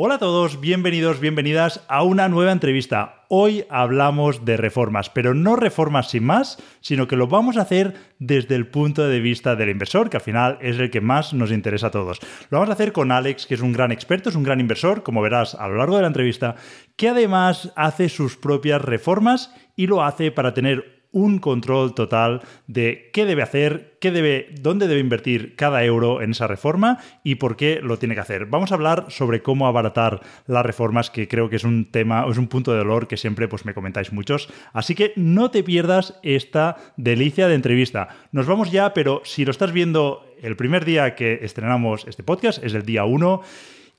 Hola a todos, bienvenidos, bienvenidas a una nueva entrevista. Hoy hablamos de reformas, pero no reformas sin más, sino que lo vamos a hacer desde el punto de vista del inversor, que al final es el que más nos interesa a todos. Lo vamos a hacer con Alex, que es un gran experto, es un gran inversor, como verás a lo largo de la entrevista, que además hace sus propias reformas y lo hace para tener un control total de qué debe hacer, qué debe, dónde debe invertir cada euro en esa reforma y por qué lo tiene que hacer. Vamos a hablar sobre cómo abaratar las reformas, que creo que es un tema, es un punto de dolor que siempre pues, me comentáis muchos. Así que no te pierdas esta delicia de entrevista. Nos vamos ya, pero si lo estás viendo el primer día que estrenamos este podcast, es el día 1.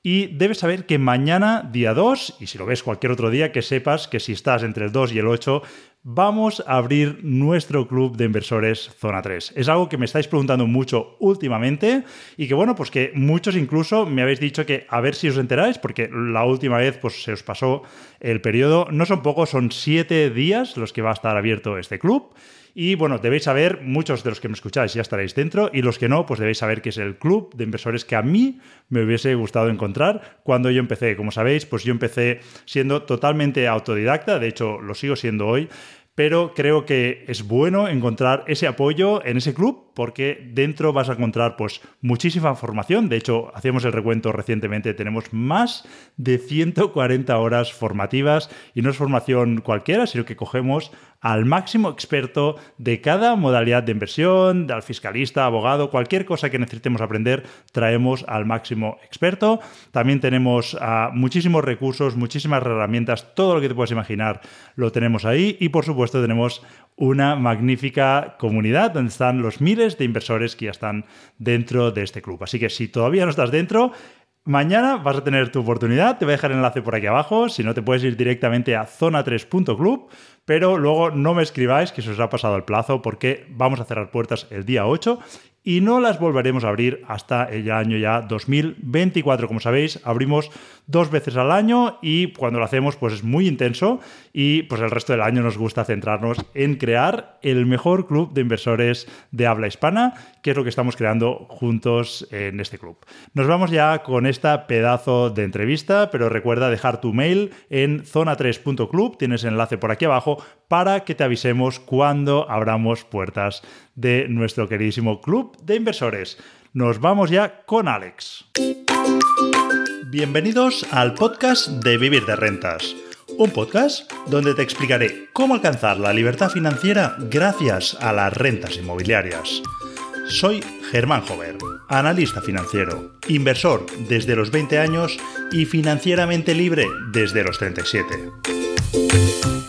Y debes saber que mañana, día 2, y si lo ves cualquier otro día, que sepas que si estás entre el 2 y el 8, vamos a abrir nuestro club de inversores Zona 3. Es algo que me estáis preguntando mucho últimamente y que bueno, pues que muchos incluso me habéis dicho que a ver si os enteráis, porque la última vez pues se os pasó el periodo, no son pocos, son siete días los que va a estar abierto este club. Y bueno, debéis saber, muchos de los que me escucháis ya estaréis dentro y los que no, pues debéis saber que es el club de inversores que a mí me hubiese gustado encontrar cuando yo empecé. Como sabéis, pues yo empecé siendo totalmente autodidacta, de hecho lo sigo siendo hoy, pero creo que es bueno encontrar ese apoyo en ese club porque dentro vas a encontrar pues muchísima formación. De hecho, hacíamos el recuento recientemente, tenemos más de 140 horas formativas y no es formación cualquiera, sino que cogemos al máximo experto de cada modalidad de inversión, al fiscalista, abogado, cualquier cosa que necesitemos aprender, traemos al máximo experto. También tenemos ah, muchísimos recursos, muchísimas herramientas, todo lo que te puedas imaginar lo tenemos ahí y por supuesto tenemos una magnífica comunidad donde están los miles de inversores que ya están dentro de este club. Así que si todavía no estás dentro, Mañana vas a tener tu oportunidad, te voy a dejar el enlace por aquí abajo, si no te puedes ir directamente a zona3.club, pero luego no me escribáis que se os ha pasado el plazo porque vamos a cerrar puertas el día 8 y no las volveremos a abrir hasta el año ya 2024. Como sabéis, abrimos dos veces al año y cuando lo hacemos pues es muy intenso y pues el resto del año nos gusta centrarnos en crear el mejor club de inversores de habla hispana, que es lo que estamos creando juntos en este club. Nos vamos ya con esta pedazo de entrevista, pero recuerda dejar tu mail en zona3.club, tienes enlace por aquí abajo para que te avisemos cuando abramos puertas de nuestro queridísimo club de inversores. Nos vamos ya con Alex. Bienvenidos al podcast de Vivir de Rentas, un podcast donde te explicaré cómo alcanzar la libertad financiera gracias a las rentas inmobiliarias. Soy Germán Jover, analista financiero, inversor desde los 20 años y financieramente libre desde los 37.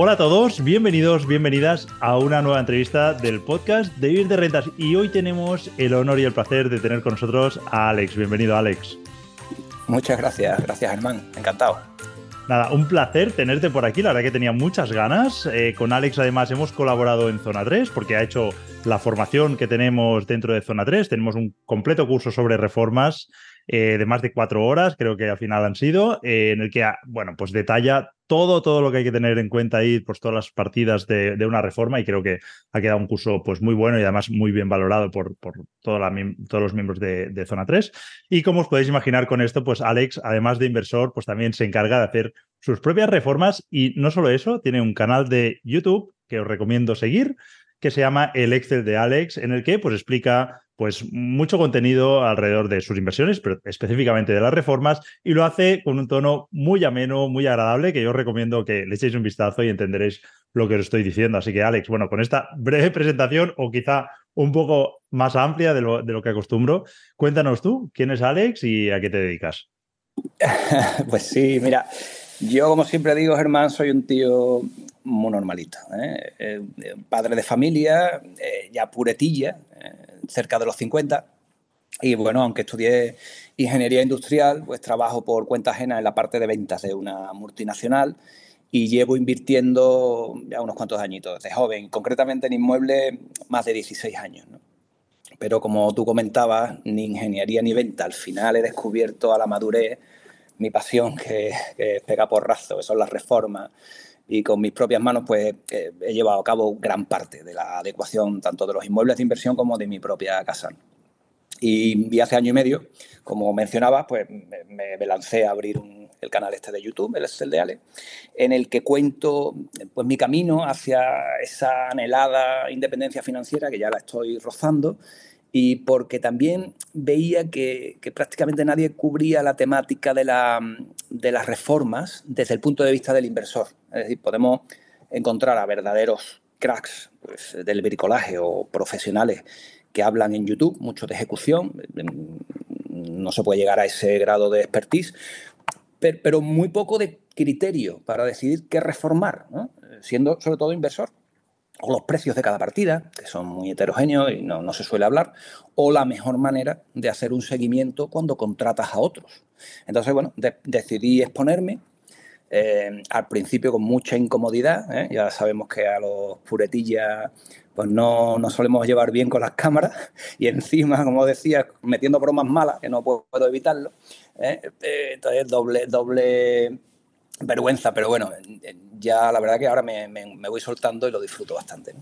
Hola a todos, bienvenidos, bienvenidas a una nueva entrevista del podcast de Vivir de Rentas. Y hoy tenemos el honor y el placer de tener con nosotros a Alex. Bienvenido, Alex. Muchas gracias, gracias, Germán. Encantado. Nada, un placer tenerte por aquí. La verdad que tenía muchas ganas. Eh, con Alex, además, hemos colaborado en Zona 3 porque ha hecho la formación que tenemos dentro de Zona 3. Tenemos un completo curso sobre reformas eh, de más de cuatro horas, creo que al final han sido, eh, en el que, ah, bueno, pues detalla todo, todo lo que hay que tener en cuenta ahí, pues todas las partidas de, una reforma y creo que ha quedado un curso pues muy bueno y además muy bien valorado por, por todos los miembros de, de, Zona 3. Y como os podéis imaginar con esto, pues Alex, además de inversor, pues también se encarga de hacer sus propias reformas y no solo eso, tiene un canal de YouTube que os recomiendo seguir, que se llama El Excel de Alex, en el que pues explica pues mucho contenido alrededor de sus inversiones, pero específicamente de las reformas, y lo hace con un tono muy ameno, muy agradable, que yo recomiendo que le echéis un vistazo y entenderéis lo que os estoy diciendo. Así que, Alex, bueno, con esta breve presentación, o quizá un poco más amplia de lo, de lo que acostumbro, cuéntanos tú, ¿quién es Alex y a qué te dedicas? pues sí, mira, yo como siempre digo, Germán, soy un tío muy normalito. ¿eh? Eh, padre de familia, eh, ya puretilla, cerca de los 50. Y bueno, aunque estudié ingeniería industrial, pues trabajo por cuenta ajena en la parte de ventas de una multinacional y llevo invirtiendo ya unos cuantos añitos, desde joven, concretamente en inmuebles más de 16 años. Pero como tú comentabas, ni ingeniería ni venta, al final he descubierto a la madurez mi pasión que, que pega porrazo, que son las reformas. Y con mis propias manos pues eh, he llevado a cabo gran parte de la adecuación tanto de los inmuebles de inversión como de mi propia casa. Y, hace año y medio, como mencionaba, pues me, lancé a abrir el canal este de YouTube, el es el de Ale, en el que cuento pues, mi camino hacia esa anhelada independencia financiera que ya la estoy rozando y porque también veía que, prácticamente nadie cubría la temática de, la, de, las reformas desde el punto de vista del inversor. Es decir, podemos encontrar a verdaderos cracks pues, del bricolaje o profesionales que hablan en YouTube, mucho de ejecución, no se puede llegar a ese grado de expertise, pero, muy poco de criterio para decidir qué reformar, siendo sobre todo inversor. O los precios de cada partida, que son muy heterogéneos y no, se suele hablar, o la mejor manera de hacer un seguimiento cuando contratas a otros. Entonces, bueno, decidí exponerme eh, al principio con mucha incomodidad, ¿eh? ya sabemos que a los puretillas pues no nos solemos llevar bien con las cámaras y encima, como decía, metiendo bromas malas, que no puedo, evitarlo. ¿eh? Entonces, doble, doble vergüenza, pero bueno, ya la verdad que ahora me, voy soltando y lo disfruto bastante.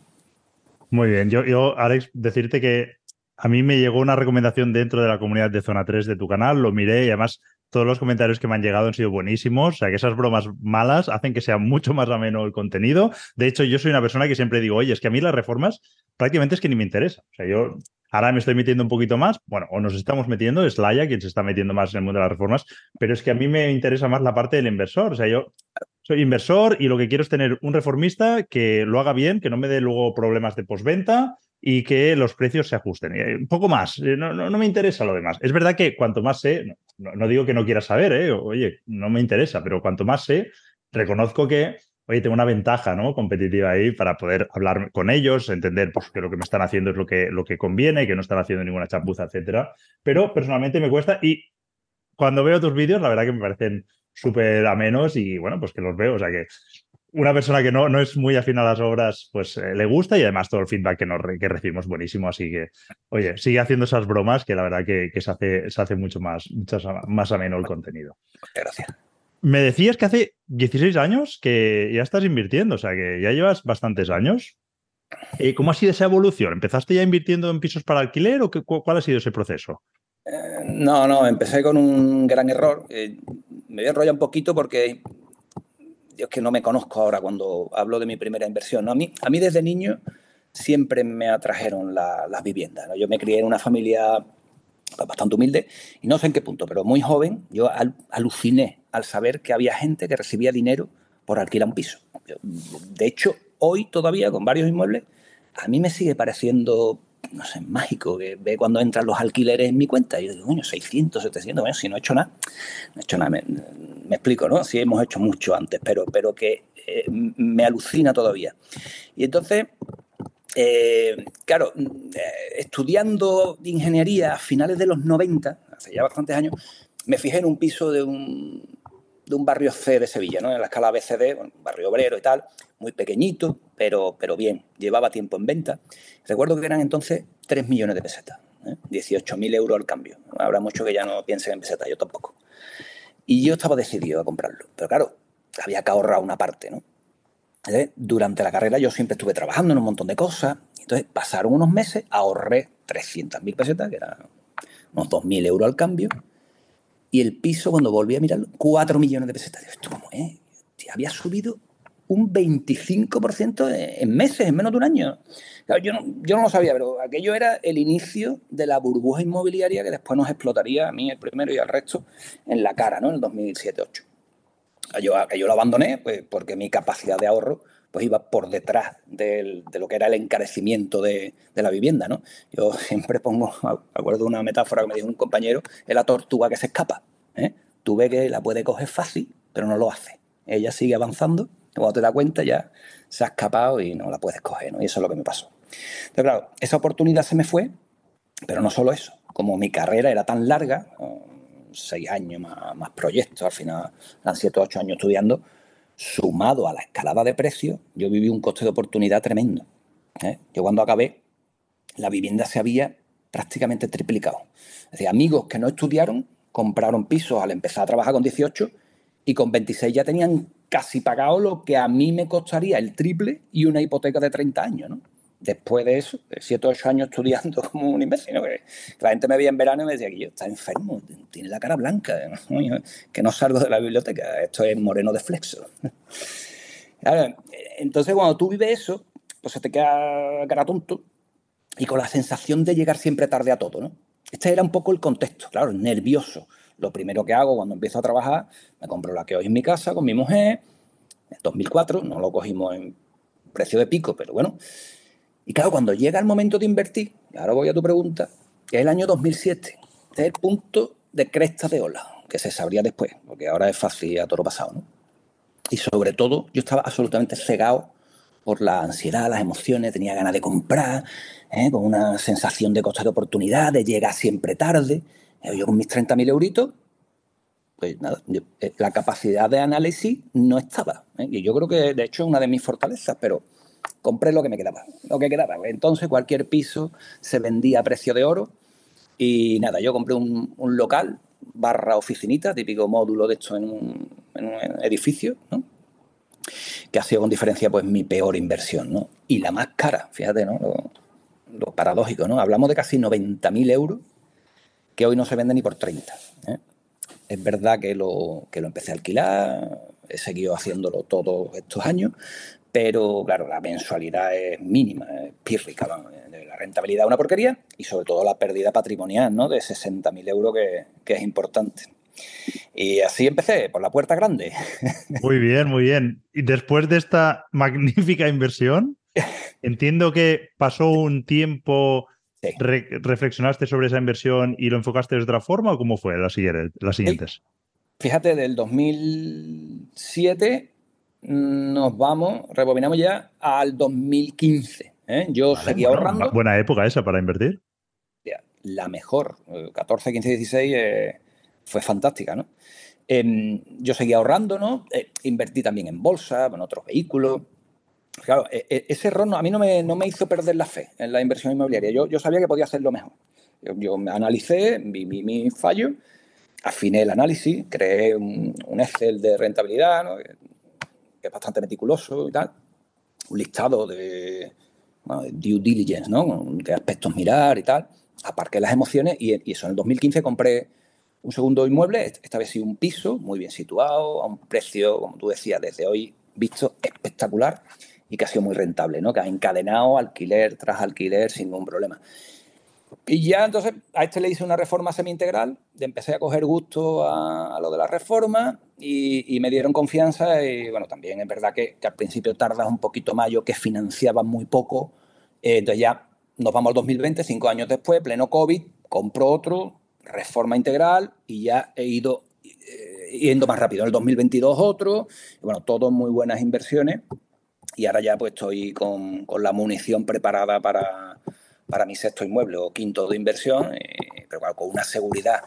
Muy bien, yo, yo, Alex, decirte que a mí me llegó una recomendación dentro de la comunidad de Zona 3 de tu canal, lo miré y además todos los comentarios que me han llegado han sido buenísimos. O sea, que esas bromas malas hacen que sea mucho más ameno el contenido. De hecho, yo soy una persona que siempre digo, oye, es que a mí las reformas prácticamente es que ni me interesa. O sea, yo ahora me estoy metiendo un poquito más, bueno, o nos estamos metiendo, es Laia quien se está metiendo más en el mundo de las reformas, pero es que a mí me interesa más la parte del inversor. O sea, yo soy inversor y lo que quiero es tener un reformista que lo haga bien, que no me dé luego problemas de posventa y que los precios se ajusten. Eh, un poco más, eh, no, no, me interesa lo demás. Es verdad que cuanto más sé, no, digo que no quiera saber, ¿eh? oye, no me interesa, pero cuanto más sé, reconozco que, oye, tengo una ventaja ¿no? competitiva ahí para poder hablar con ellos, entender pues, que lo que me están haciendo es lo que, lo que conviene, que no están haciendo ninguna chapuza, etcétera. Pero personalmente me cuesta y cuando veo tus vídeos, la verdad que me parecen súper amenos y bueno, pues que los veo, o sea que una persona que no, no es muy afín a las obras, pues eh, le gusta y además todo el feedback que, nos, que recibimos buenísimo. Así que, oye, sigue haciendo esas bromas que la verdad que, se, hace, se hace mucho más, mucho más ameno el contenido. Gracias. Me decías que hace 16 años que ya estás invirtiendo, o sea que ya llevas bastantes años. Eh, ¿Cómo ha sido esa evolución? ¿Empezaste ya invirtiendo en pisos para alquiler o qué, cuál ha sido ese proceso? Eh, no, no, empecé con un gran error. me voy a enrollar un poquito porque yo es que no me conozco ahora cuando hablo de mi primera inversión. A, mí, a mí desde niño siempre me atrajeron las viviendas. Yo me crié en una familia bastante humilde y no sé en qué punto, pero muy joven yo aluciné al saber que había gente que recibía dinero por alquilar un piso. de hecho, hoy todavía con varios inmuebles, a mí me sigue pareciendo no sé, mágico, que ve cuando entran los alquileres en mi cuenta. Y yo digo, coño, 600, 700, bueno, si no he hecho nada, no he hecho nada, me, explico, ¿no? Sí hemos hecho mucho antes, pero, pero que eh, me alucina todavía. Y entonces, eh, claro, eh, estudiando ingeniería a finales de los 90, hace ya bastantes años, me fijé en un piso de un, de un barrio C de Sevilla, ¿no? En la escala BCD, un barrio obrero y tal, muy pequeñito, pero, pero bien, llevaba tiempo en venta. Recuerdo que eran entonces 3 millones de pesetas, ¿eh? 18.000 euros al cambio. Habrá mucho que ya no piensen en pesetas, yo tampoco. Y yo estaba decidido a comprarlo, pero claro, había que ahorrar una parte, ¿no? Durante la carrera yo siempre estuve trabajando en un montón de cosas, entonces pasaron unos meses, ahorré 300.000 pesetas, que eran unos 2.000 euros al cambio, y el piso, cuando volví a mirarlo, 4 millones de pesetas. ¿esto cómo es? había subido un 25% en meses, en menos de un año. yo, no, yo no lo sabía, pero aquello era el inicio de la burbuja inmobiliaria que después nos explotaría a mí el primero y al resto en la cara, ¿no? En el 2007-2008. Yo, yo lo abandoné pues, porque mi capacidad de ahorro pues iba por detrás de lo que era el encarecimiento de, la vivienda, ¿no? Yo siempre pongo, acuerdo una metáfora que me dijo un compañero, es la tortuga que se escapa. ¿eh? Tú ves que la puede coger fácil, pero no lo hace. Ella sigue avanzando, cuando te das cuenta ya se ha escapado y no la puedes coger, ¿no? Y eso es lo que me pasó. Entonces, claro, esa oportunidad se me fue, pero no solo eso. como mi carrera era tan larga, seis años más, proyectos, al final eran siete o ocho años estudiando, sumado a la escalada de precios, yo viví un coste de oportunidad tremendo. ¿eh? Yo cuando acabé, la vivienda se había prácticamente triplicado. Es decir, amigos que no estudiaron compraron pisos al empezar a trabajar con 18 y con 26 ya tenían casi pagado lo que a mí me costaría el triple y una hipoteca de 30 años, ¿no? Después de eso, de 7 o 8 años estudiando como un imbécil, ¿no? que la gente me veía en verano y me decía que yo está enfermo, tiene la cara blanca, que no salgo de la biblioteca, esto es moreno de flexo. entonces, cuando tú vives eso, pues se te queda cara tonto y con la sensación de llegar siempre tarde a todo, ¿no? Este era un poco el contexto, claro, nervioso. Lo primero que hago cuando empiezo a trabajar, me compro la que hoy en mi casa con mi mujer, en 2004, no lo cogimos en precio de pico, pero bueno. Y claro, cuando llega el momento de invertir, y ahora voy a tu pregunta, es el año 2007, este es el punto de cresta de ola, que se sabría después, porque ahora es fácil a todo pasado, ¿no? Y sobre todo, yo estaba absolutamente cegado por la ansiedad, las emociones, tenía ganas de comprar, ¿eh? con una sensación de coste de oportunidad, de llegar siempre tarde. Eh, yo con mis 30.000 euritos, pues nada, eh, la capacidad de análisis no estaba. Y yo creo que de hecho es una de mis fortalezas, pero compré lo que me quedaba, lo que quedaba. Entonces cualquier piso se vendía a precio de oro y nada, yo compré un, local barra oficinita, típico módulo de esto en un, edificio, ¿no? que ha sido con diferencia pues mi peor inversión, ¿no? Y la más cara, fíjate, ¿no? Lo, paradójico, ¿no? Hablamos de casi 90.000 euros que hoy no se vende ni por 30. ¿eh? Es verdad que lo, que lo empecé a alquilar, he seguido haciéndolo todos estos años, pero claro, la mensualidad es mínima, es pírrica, la rentabilidad es una porquería y sobre todo la pérdida patrimonial, ¿no? De 60.000 euros que, que es importante. Y así empecé, por la puerta grande. Muy bien, muy bien. Y después de esta magnífica inversión, entiendo que pasó un tiempo, reflexionaste sobre esa inversión y lo enfocaste de otra forma o cómo fue las, siguientes? Fíjate, del 2007 nos vamos, rebobinamos ya al 2015. ¿eh? Yo seguí ahorrando. Buena época esa para invertir. La mejor, 14, 15, 16 fue fantástica, ¿no? Em, yo seguía ahorrando, ¿no? Eh, invertí también en bolsa, en otros vehículos. Claro, e, e, ese error a mí no me, no me, hizo perder la fe en la inversión inmobiliaria. Yo, yo sabía que podía hacerlo mejor. Yo, me analicé, vi mi, fallo, afiné el análisis, creé un, Excel de rentabilidad, ¿no? Es bastante meticuloso y tal. Un listado de, due diligence, ¿no? qué aspectos mirar y tal. Aparqué las emociones y, y eso en el 2015 compré un segundo inmueble, esta vez sí un piso, muy bien situado, a un precio, como tú decías, desde hoy visto espectacular y que ha sido muy rentable, ¿no? Que ha encadenado alquiler tras alquiler sin ningún problema. Y ya entonces a este le hice una reforma semi-integral, empecé a coger gusto a, lo de la reforma y, me dieron confianza y bueno, también es verdad que, al principio tardas un poquito más, yo que financiaba muy poco, eh, entonces ya nos vamos al 2020, cinco años después, pleno COVID, compro otro, reforma integral y ya he ido eh, yendo más rápido. En el 2022 otro, bueno, todos muy buenas inversiones y ahora ya pues estoy con, la munición preparada para, mi sexto inmueble o quinto de inversión, eh, pero con una seguridad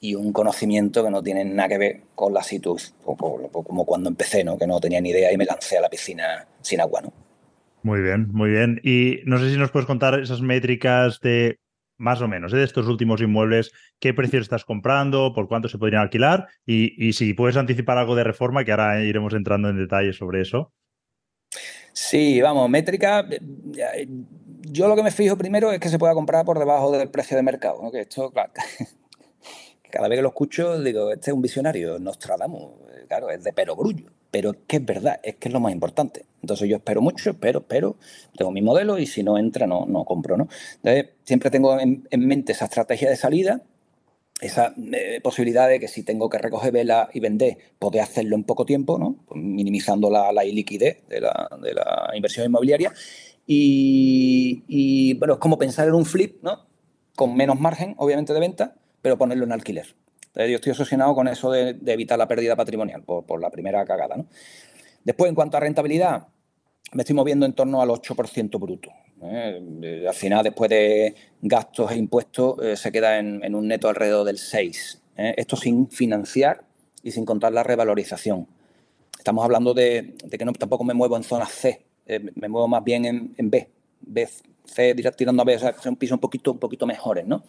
y un conocimiento que no tienen nada que ver con la situación, como cuando empecé, ¿no? que no tenía ni idea y me lancé a la piscina sin agua. ¿no? Muy bien, muy bien. Y no sé si nos puedes contar esas métricas de más o menos, ¿eh? de estos últimos inmuebles, qué precios estás comprando, por cuánto se podrían alquilar y, si puedes anticipar algo de reforma, que ahora iremos entrando en detalle sobre eso. Sí, vamos, métrica. Eh, yo lo que me fijo primero es que se pueda comprar por debajo del precio de mercado. Que esto, claro, cada vez que lo escucho, digo, este es un visionario, Nostradamus, claro, es de perogrullo pero es que es verdad, es que es lo más importante. Entonces yo espero mucho, espero, espero, tengo mi modelo y si no entra, no, no compro, ¿no? Entonces siempre tengo en, mente esa estrategia de salida, esa eh, posibilidad de que si tengo que recoger vela y vender, poder hacerlo en poco tiempo, ¿no? Pues minimizando la, la iliquidez de la, de la, inversión inmobiliaria. Y, y, bueno, es como pensar en un flip, ¿no? Con menos margen, obviamente, de venta, pero ponerlo en alquiler yo estoy obsesionado con eso de, evitar la pérdida patrimonial, por, la primera cagada. ¿no? Después, en cuanto a rentabilidad, me estoy moviendo en torno al 8% bruto. ¿eh? Al final, después de gastos e impuestos, eh, se queda en, un neto alrededor del 6. ¿eh? Esto sin financiar y sin contar la revalorización. Estamos hablando de, que tampoco me muevo en zona C, me muevo más bien en, B. B, C tirando a B, o son pisos un poquito, un poquito mejores, ¿no?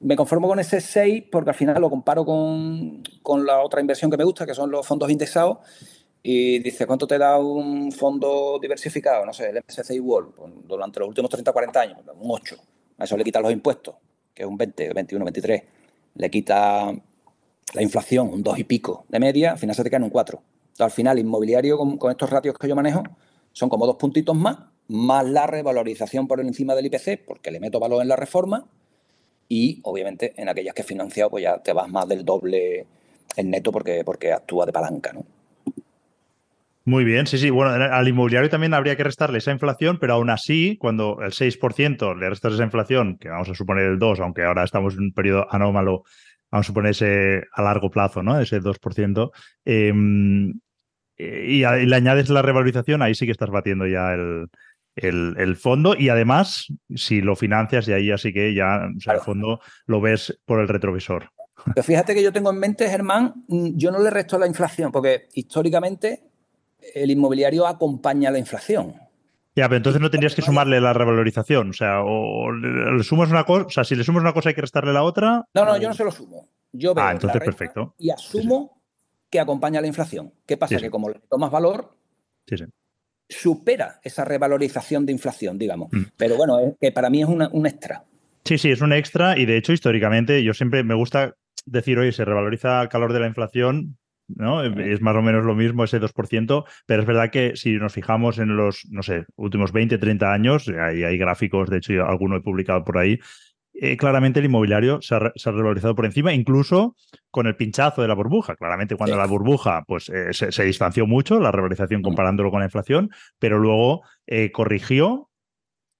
Me conformo con ese 6 porque al final lo comparo con, con, la otra inversión que me gusta, que son los fondos indexados, y dice, ¿cuánto te da un fondo diversificado? No sé, el MSCI World, pues, durante los últimos 30 40 años, un 8. A eso le quita los impuestos, que es un 20, 21, 23. Le quita la inflación, un 2 y pico de media, al final se te queda en un 4. al final, inmobiliario con, estos ratios que yo manejo son como dos puntitos más, más la revalorización por encima del IPC, porque le meto valor en la reforma, y obviamente en aquellas que he financiado, pues ya te vas más del doble en neto porque, porque actúa de palanca, ¿no? Muy bien, sí, sí. Bueno, al inmobiliario también habría que restarle esa inflación, pero aún así, cuando el 6% le restas esa inflación, que vamos a suponer el 2, aunque ahora estamos en un periodo anómalo, vamos a suponer ese a largo plazo, ¿no? Ese 2%, em, eh, y, le añades la revalorización, ahí sí que estás batiendo ya el, el, fondo y además, si lo financias, y ahí así que ya el fondo lo ves por el retrovisor. Pero fíjate que yo tengo en mente, Germán, mm, yo no le resto la inflación, porque históricamente el inmobiliario acompaña la inflación. Ya, pero entonces no tendrías que sumarle la revalorización. O sea, o le, sumas una cosa, o sea, si le sumas una cosa hay que restarle la otra. No, no, yo no se lo sumo. Yo veo ah, entonces perfecto. Y asumo que acompaña la inflación. ¿Qué pasa? que como le tomas valor, supera esa revalorización de inflación, digamos. Mm. Pero bueno, es que para mí es un extra. Sí, sí, es un extra y de hecho históricamente yo siempre me gusta decir, oye, se revaloriza el calor de la inflación, ¿no? Es más o menos lo mismo ese 2%, pero es verdad que si nos fijamos en los, no sé, últimos 20, 30 años, hay, hay gráficos, de hecho, alguno he publicado por ahí, eh, claramente el inmobiliario se ha, revalorizado por encima, incluso con el pinchazo de la burbuja. Claramente cuando la burbuja pues, eh, se, distanció mucho, la revalorización mm. comparándolo con la inflación, pero luego eh, corrigió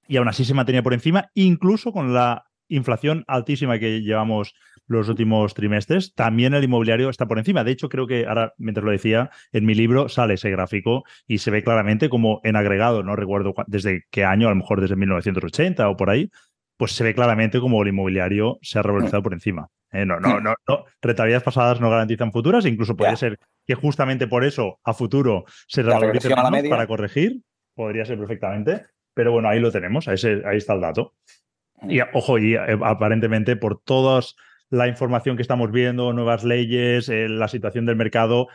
y aún así se mantenía por encima, incluso con la inflación altísima que llevamos los últimos trimestres, también el inmobiliario está por encima. De hecho, creo que ahora, mientras lo decía, en mi libro sale ese gráfico y se ve claramente como en agregado, no recuerdo desde qué año, a lo mejor desde 1980 o por ahí, pues se ve claramente como el inmobiliario se ha revalorizado por encima. ¿eh? no, no, no, no, rentabilidades pasadas no garantizan futuras, incluso puede ser que justamente por eso a futuro se revalorice para corregir, podría ser perfectamente, pero bueno, ahí lo tenemos, ahí, ahí está el dato. Y ojo, y eh, aparentemente por todas la información que estamos viendo, nuevas leyes, eh, la situación del mercado.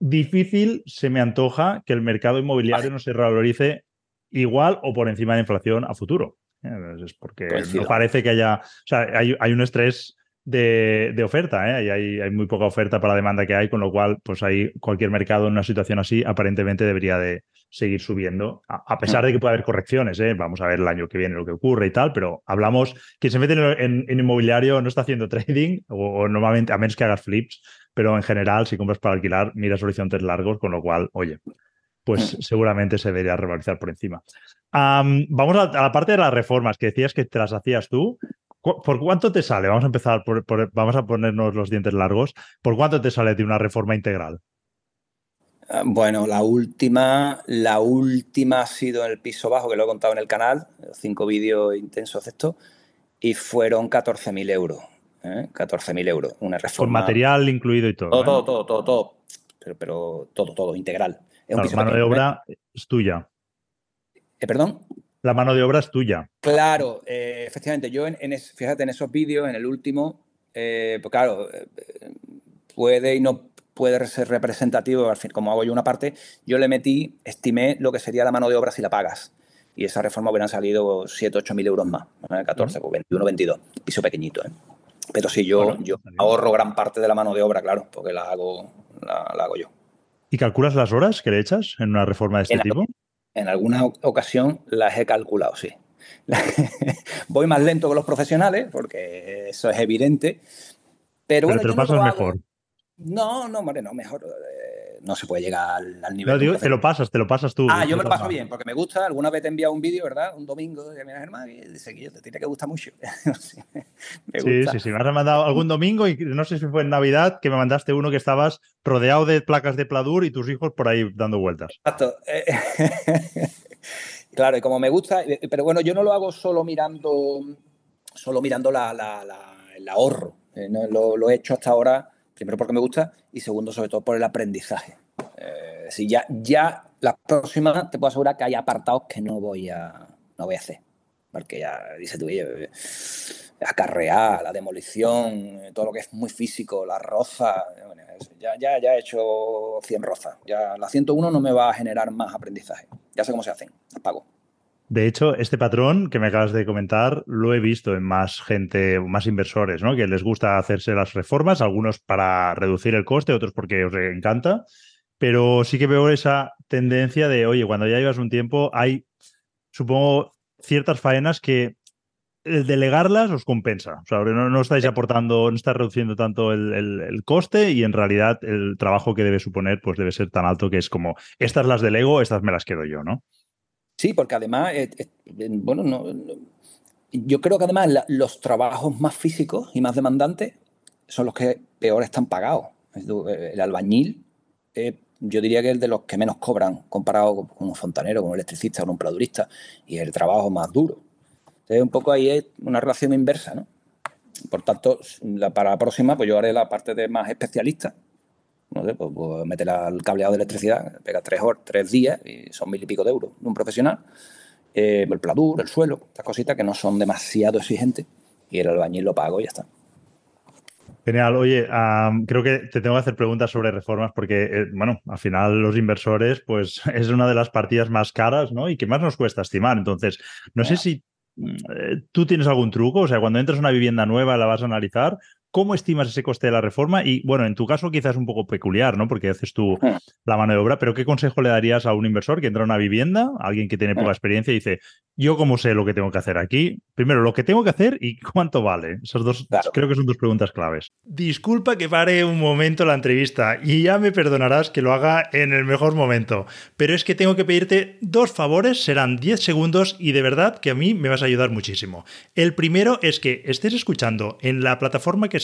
Difícil se me antoja que el mercado inmobiliario no se revalorice igual o por encima de inflación a futuro. Eh, es porque no parece que haya. O sea, hay, hay un estrés de, oferta, ¿eh? hay, hay, muy poca oferta para la demanda que hay, con lo cual, pues ahí cualquier mercado en una situación así aparentemente debería de seguir subiendo, a, pesar de que puede haber correcciones, ¿eh? vamos a ver el año que viene lo que ocurre y tal, pero hablamos, quien se mete en, inmobiliario no está haciendo trading, o, normalmente, a menos que hagas flips, pero en general, si compras para alquilar, miras horizontes largos, con lo cual, oye, pues seguramente se debería revalorizar por encima. vamos a, la parte de las reformas que decías que te las hacías tú. ¿Por cuánto te sale? Vamos a empezar, por, vamos a ponernos los dientes largos. ¿Por cuánto te sale de una reforma integral? Ah, bueno, la última, la última ha sido en el piso bajo, que lo he contado en el canal, cinco vídeos intensos de esto, y fueron 14.000 euros. ¿eh? 14.000 euros, una reforma. Con material incluido y todo. Todo, ¿eh? todo, todo, todo, Pero, todo, todo, integral. La mano de obra ¿eh? es tuya. ¿Eh, ¿Perdón? la mano de obra es tuya. Claro, eh, efectivamente, yo en, fíjate en esos vídeos, en el último, eh, pues claro, puede y no puede ser representativo, al fin, como hago yo una parte, yo le metí, estimé lo que sería la mano de obra si la pagas. Y esa reforma hubieran salido 7, 8 mil euros más, 14, 21, 22, piso pequeñito. ¿eh? Pero sí, yo, yo ahorro gran parte de la mano de obra, claro, porque la hago, la, hago yo. ¿Y calculas las horas que le echas en una reforma de este tipo? En alguna ocasión las he calculado, sí. Voy más lento que los profesionales, porque eso es evidente. Pero, bueno, te lo pasas mejor. No, no, hombre, no, mejor. Eh, no se puede llegar al, nivel. No, digo, te lo pasas, te lo pasas tú. Ah, yo me lo paso bien, porque me gusta. Alguna vez te he enviado un vídeo, ¿verdad? Un domingo, de Germán, y dice que te tiene que gustar mucho. sí, sí, sí. Me has mandado algún domingo y no sé si fue en Navidad que me mandaste uno que estabas rodeado de placas de Pladur y tus hijos por ahí dando vueltas. Exacto. claro, y como me gusta, pero bueno, yo no lo hago solo mirando, solo mirando el ahorro. Eh, lo, lo he hecho hasta ahora Primero porque me gusta y segundo, sobre todo, por el aprendizaje. Eh, si ya, ya la próxima te puedo asegurar que hay apartados que no voy a, no voy a hacer. Porque ya dice tú, oye, acarrear, la demolición, todo lo que es muy físico, la roza. ya, ya, ya he hecho 100 rozas. Ya la 101 no me va a generar más aprendizaje. Ya sé cómo se hacen, las pago. De hecho, este patrón que me acabas de comentar lo he visto en más gente, más inversores, ¿no? Que les gusta hacerse las reformas, algunos para reducir el coste, otros porque os encanta. Pero sí que veo esa tendencia de, oye, cuando ya llevas un tiempo, hay, supongo, ciertas faenas que el delegarlas os compensa. O sea, no, no estáis aportando, no estáis reduciendo tanto el, el, coste y en realidad el trabajo que debe suponer pues debe ser tan alto que es como, estas las delego, estas me las quedo yo, ¿no? Sí, porque además, eh, eh, bueno, no, yo creo que además los trabajos más físicos y más demandantes son los que peor están pagados. El albañil, eh, yo diría que es de los que menos cobran comparado con un fontanero, con un electricista, con un pladurista, y es el trabajo más duro. Entonces, un poco ahí es una relación inversa, ¿no? Por tanto, para la próxima, pues yo haré la parte de más especialista, no sé, pues, pues meter al cableado de electricidad, pega tres horas, tres días y son mil y pico de euros de un profesional. Eh, el pladur, el suelo, estas cositas que no son demasiado exigentes y el albañil lo pago y ya está. Genial. Oye, creo que te tengo que hacer preguntas sobre reformas porque, eh, bueno, al final los inversores, pues es una de las partidas más caras, ¿no? Y que más nos cuesta estimar. Entonces, no sé si mm, eh, tú tienes algún truco, o sea, cuando entras a una vivienda nueva la vas a analizar, ¿Cómo estimas ese coste de la reforma? Y bueno, en tu caso quizás un poco peculiar, ¿no? Porque haces tú la mano de obra, pero ¿qué consejo le darías a un inversor que entra a una vivienda, alguien que tiene poca experiencia y dice, yo cómo sé lo que tengo que hacer aquí? Primero, lo que tengo que hacer y cuánto vale. Esas dos creo que son dos preguntas claves. Disculpa que pare un momento la entrevista y ya me perdonarás que lo haga en el mejor momento, pero es que tengo que pedirte dos favores, serán 10 segundos y de verdad que a mí me vas a ayudar muchísimo. El primero es que estés escuchando en la plataforma que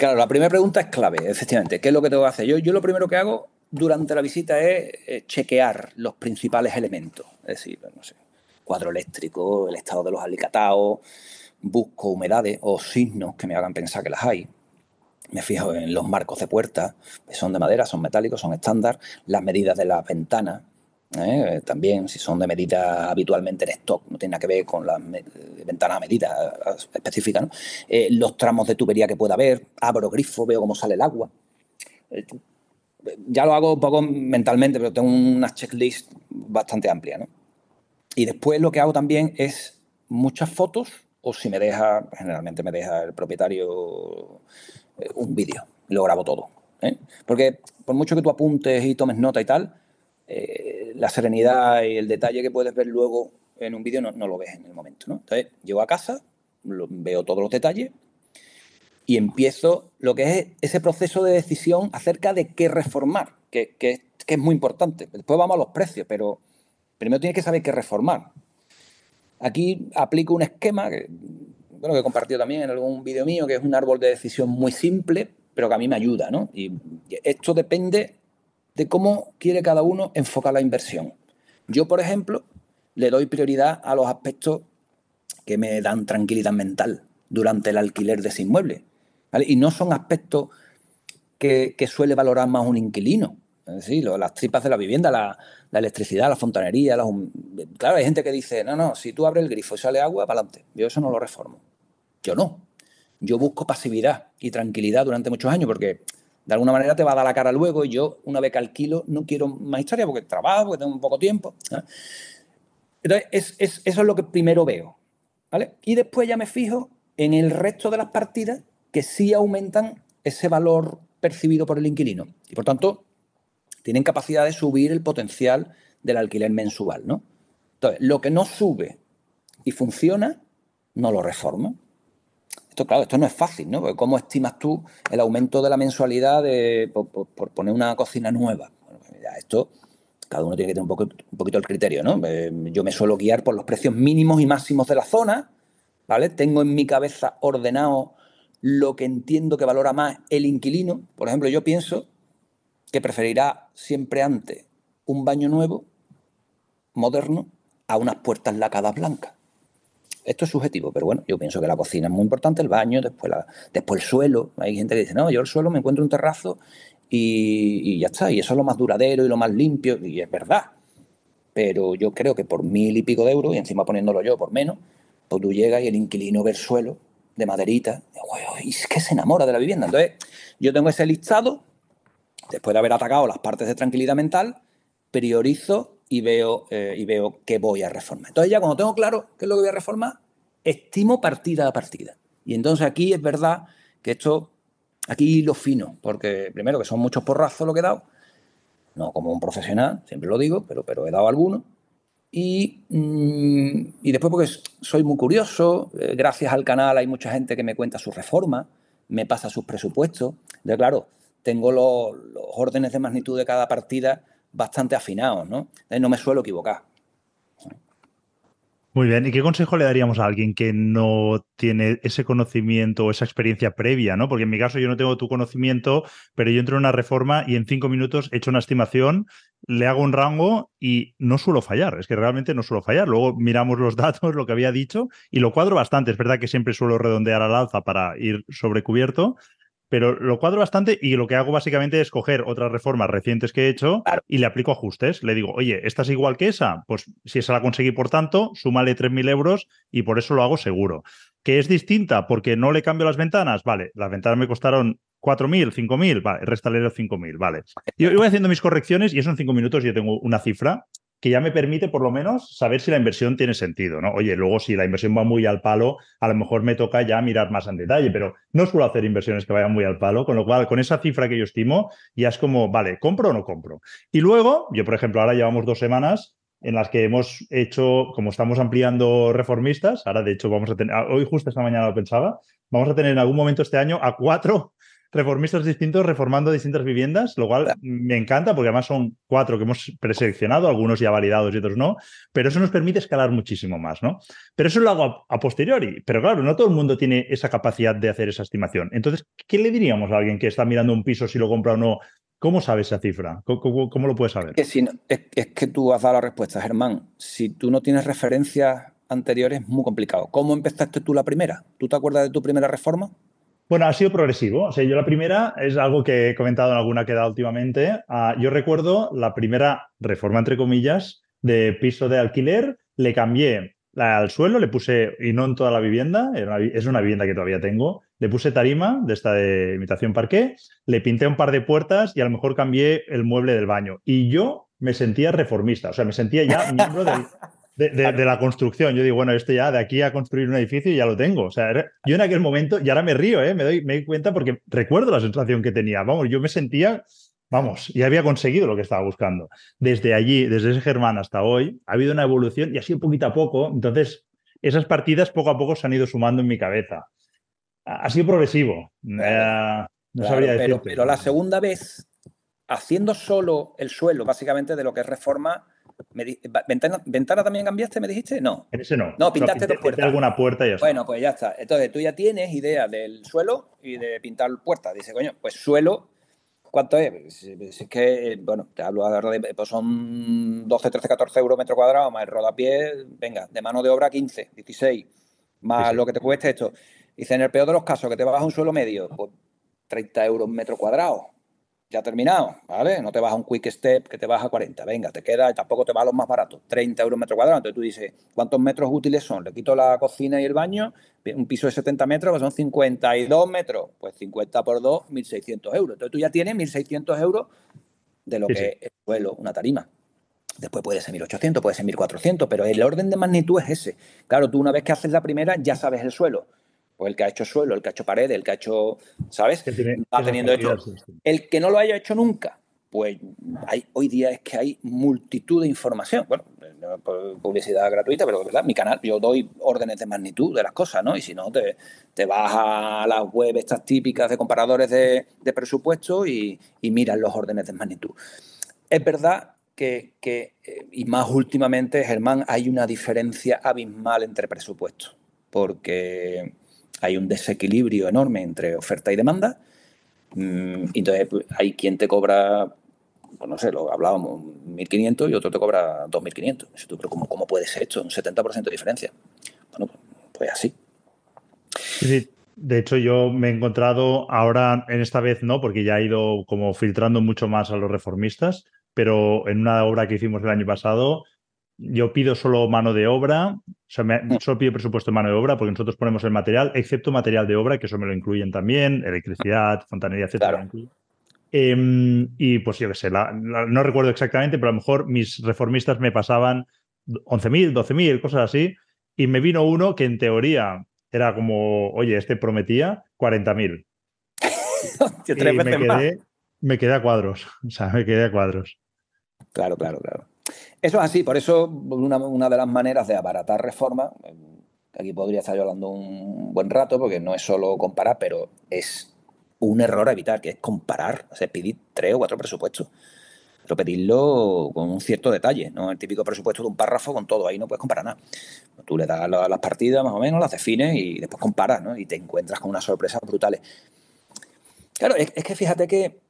Claro, la primera pregunta es clave, efectivamente. ¿Qué es lo que tengo que hacer? Yo, yo lo primero que hago durante la visita es eh, chequear los principales elementos. Es decir, no sé, cuadro eléctrico, el estado de los alicatados, busco humedades o signos que me hagan pensar que las hay. Me fijo en los marcos de puerta, que son de madera, son metálicos, son estándar, las medidas de las ventanas, ¿eh? también si son de medida habitualmente en stock, no tiene nada que ver con las ventanas a medida específicas, eh, los tramos de tubería que pueda haber, abro grifo, veo cómo sale el agua. Eh, ya lo hago un poco mentalmente, pero tengo una checklist bastante amplia. ¿no? Y después lo que hago también es muchas fotos, o si me deja, generalmente me deja el propietario un vídeo, lo grabo todo. Porque por mucho que tú apuntes y tomes nota y tal, eh, la serenidad y el detalle que puedes ver luego en un vídeo no, lo ves en el momento. ¿no? Entonces, llego a casa, veo todos los detalles y empiezo lo que es ese proceso de decisión acerca de qué reformar, que, es muy importante. Después vamos a los precios, pero primero tienes que saber qué reformar. Aquí aplico un esquema que, bueno, que he compartido también en algún vídeo mío, que es un árbol de decisión muy simple, pero que a mí me ayuda. ¿no? Y esto depende de cómo quiere cada uno enfocar la inversión. Yo, por ejemplo, le doy prioridad a los aspectos que me dan tranquilidad mental durante el alquiler de ese inmueble. Y no son aspectos que, suele valorar más un inquilino. Es decir, las tripas de la vivienda, la, electricidad, la fontanería. Claro, hay gente que dice, no, no, si tú abres el grifo y sale agua, para adelante. Yo eso no lo reformo. Yo no. Yo busco pasividad y tranquilidad durante muchos años porque de alguna manera te va a dar la cara luego y yo, una vez que alquilo, no quiero más historia porque trabajo, porque tengo un poco tiempo. Entonces, eso es lo que primero veo. ¿vale? Y después ya me fijo en el resto de las partidas que sí aumentan ese valor percibido por el inquilino. Y por tanto, tienen capacidad de subir el potencial del alquiler mensual. ¿no? Entonces, lo que no sube y funciona, no lo reforma. Esto, claro, esto no es fácil, ¿no? ¿cómo estimas tú el aumento de la mensualidad de, por, poner una cocina nueva? Bueno, pues esto, cada uno tiene que tener un poquito el criterio, ¿no? Eh, yo me suelo guiar por los precios mínimos y máximos de la zona, ¿vale? Tengo en mi cabeza ordenado lo que entiendo que valora más el inquilino. Por ejemplo, yo pienso que preferirá siempre antes un baño nuevo, moderno, a unas puertas lacadas blancas. Esto es subjetivo, pero bueno, yo pienso que la cocina es muy importante, el baño, después, después el suelo. Hay gente que dice, no, yo el suelo me encuentro un terrazo y, ya está, y eso es lo más duradero y lo más limpio, y es verdad. Pero yo creo que por mil y pico de euros, y encima poniéndolo yo por menos, pues tú llegas y el inquilino ve el suelo de maderita, y es que se enamora de la vivienda. Entonces, yo tengo ese listado, después de haber atacado las partes de tranquilidad mental, priorizo y veo, eh, y veo qué voy a reformar. Entonces ya cuando tengo claro qué es lo que voy a reformar, estimo partida a partida. Y entonces aquí es verdad que esto, aquí lo fino, porque primero que son muchos porrazos lo que he dado, no como un profesional, siempre lo digo, pero, pero he dado algunos. Y, mm, y después porque soy muy curioso, eh, gracias al canal hay mucha gente que me cuenta sus reformas, me pasa sus presupuestos. Claro, tengo los, los órdenes de magnitud de cada partida bastante afinados, ¿no? no me suelo equivocar. Muy bien, ¿y qué consejo le daríamos a alguien que no tiene ese conocimiento o esa experiencia previa, ¿no? Porque en mi caso yo no tengo tu conocimiento, pero yo entro en una reforma y en cinco minutos he hecho una estimación, le hago un rango y no suelo fallar, es que realmente no suelo fallar. Luego miramos los datos, lo que había dicho, y lo cuadro bastante. Es verdad que siempre suelo redondear al alza para ir sobrecubierto, pero lo cuadro bastante y lo que hago básicamente es coger otras reformas recientes que he hecho y le aplico ajustes. Le digo, oye, ¿esta es igual que esa? Pues si esa la conseguí por tanto, súmale 3.000 euros y por eso lo hago seguro. ¿Que es distinta porque no le cambio las ventanas? Vale, las ventanas me costaron 4.000, 5.000, vale, restale los 5.000, vale. Yo voy haciendo mis correcciones y eso en cinco minutos yo tengo una cifra que ya me permite por lo menos saber si la inversión tiene sentido, ¿no? Oye, luego si la inversión va muy al palo, a lo mejor me toca ya mirar más en detalle, pero no suelo hacer inversiones que vayan muy al palo, con lo cual con esa cifra que yo estimo ya es como, vale, ¿compro o no compro? Y luego, yo por ejemplo, ahora llevamos dos semanas en las que hemos hecho, como estamos ampliando reformistas, ahora de hecho vamos a tener, hoy justo esta mañana lo pensaba, vamos a tener en algún momento este año a cuatro reformistas distintos reformando distintas viviendas, lo cual me encanta porque además son cuatro que hemos preseleccionado, algunos ya validados y otros no, pero eso nos permite escalar muchísimo más, ¿no? Pero eso lo hago a, posteriori, pero claro, no todo el mundo tiene esa capacidad de hacer esa estimación. Entonces, ¿qué le diríamos a alguien que está mirando un piso si lo compra o no? ¿Cómo sabe esa cifra? ¿Cómo, lo puedes saber? Es que, si es, que tú has dado la respuesta, Germán. Si tú no tienes referencias anteriores, es muy complicado. ¿Cómo empezaste tú la primera? ¿Tú te acuerdas de tu primera reforma? Bueno, ha sido progresivo. O sea, yo la primera es algo que he comentado en alguna queda últimamente. Ah, yo recuerdo la primera reforma, entre comillas, de piso de alquiler. Le cambié al suelo, le puse, y no en toda la vivienda, es una vivienda que todavía tengo, le puse tarima de esta de imitación parqué, le pinté un par de puertas y a lo mejor cambié el mueble del baño. Y yo me sentía reformista, o sea, me sentía ya miembro del, de, la construcción. Yo digo, bueno, esto ya de aquí a construir un edificio ya lo tengo. O sea, yo en aquel momento, y ahora me río, ¿eh? me, doy, me doy cuenta porque recuerdo la sensación que tenía. Vamos, yo me sentía, vamos, y había conseguido lo que estaba buscando. Desde allí, desde ese Germán hasta hoy, ha habido una evolución y ha sido poquito a poco. Entonces, esas partidas poco a poco se han ido sumando en mi cabeza. Ha sido progresivo. Eh, no sabría pero, pero la segunda vez, haciendo solo el suelo, básicamente de lo que es reforma, ventana, también cambiaste, me dijiste? No. En ese no. No, pintaste dos puertas. alguna puerta y ya Bueno, pues ya está. Entonces tú ya tienes idea del suelo y de pintar puertas. Dice, coño, pues suelo, ¿cuánto es? Si, es que, bueno, te hablo de, pues son 12, 13, 14 euros metro cuadrado, más el rodapié, venga, de mano de obra 15, 16, más lo que te cueste esto. Dice, en el peor de los casos, que te bajas un suelo medio, pues 30 euros metro cuadrado. Ya terminado, ¿vale? No te vas a un quick step que te vas a 40, venga, te queda, y tampoco te va a los más baratos, 30 euros metro cuadrado. Entonces tú dices, ¿cuántos metros útiles son? Le quito la cocina y el baño, un piso de 70 metros, pues son 52 metros, pues 50 por 2, 1.600 euros. Entonces tú ya tienes 1.600 euros de lo que es el suelo, una tarima. Después puede ser 1.800, puede ser 1.400, pero el orden de magnitud es ese. Claro, tú una vez que haces la primera ya sabes el suelo pues el que ha hecho suelo, el que ha hecho pared, el que ha hecho, ¿sabes? Va teniendo esto. El que no lo haya hecho nunca, pues hay, hoy día es que hay multitud de información. Bueno, publicidad gratuita, pero verdad, mi canal, yo doy órdenes de magnitud de las cosas, ¿no? Y si no, te, te vas a las web estas típicas de comparadores de, presupuesto y, y miras los órdenes de magnitud. Es verdad que, que, eh, y más últimamente, Germán, hay una diferencia abismal entre presupuestos. Porque hay un desequilibrio enorme entre oferta y demanda. Mm, entonces pues, hay quien te cobra, pues no sé, lo hablábamos, 1.500 y otro te cobra 2.500. Pero ¿cómo, ¿cómo puede ser esto? Un 70% de diferencia. Bueno, pues así. de hecho, yo me he encontrado ahora, en esta vez no, porque ya he ido como filtrando mucho más a los reformistas, pero en una obra que hicimos el año pasado, yo pido solo mano de obra, o sea, mm. solo pido presupuesto de mano de obra porque nosotros ponemos el material, excepto material de obra, que eso me lo incluyen también, electricidad, fontanería, etcétera. Em, y pues yo qué sé, no recuerdo exactamente, pero a lo mejor mis reformistas me pasaban 11.000, 12.000, cosas así, y me vino uno que en teoría era como, oye, este prometía 40.000. y me quedé, me quedé a cuadros, o sea, me quedé a cuadros. Claro, claro, claro. Eso es así, por eso una, de las maneras de abaratar reforma, aquí podría estar yo hablando un buen rato, porque no es solo comparar, pero es un error a evitar, que es comparar, o sea, pedir tres o cuatro presupuestos. Pero pedirlo con un cierto detalle, no el típico presupuesto de un párrafo con todo, ahí no puedes comparar nada. Tú le das las partidas más o menos, las defines y después comparas, ¿no? Y te encuentras con unas sorpresas brutales. Claro, es, que fíjate que,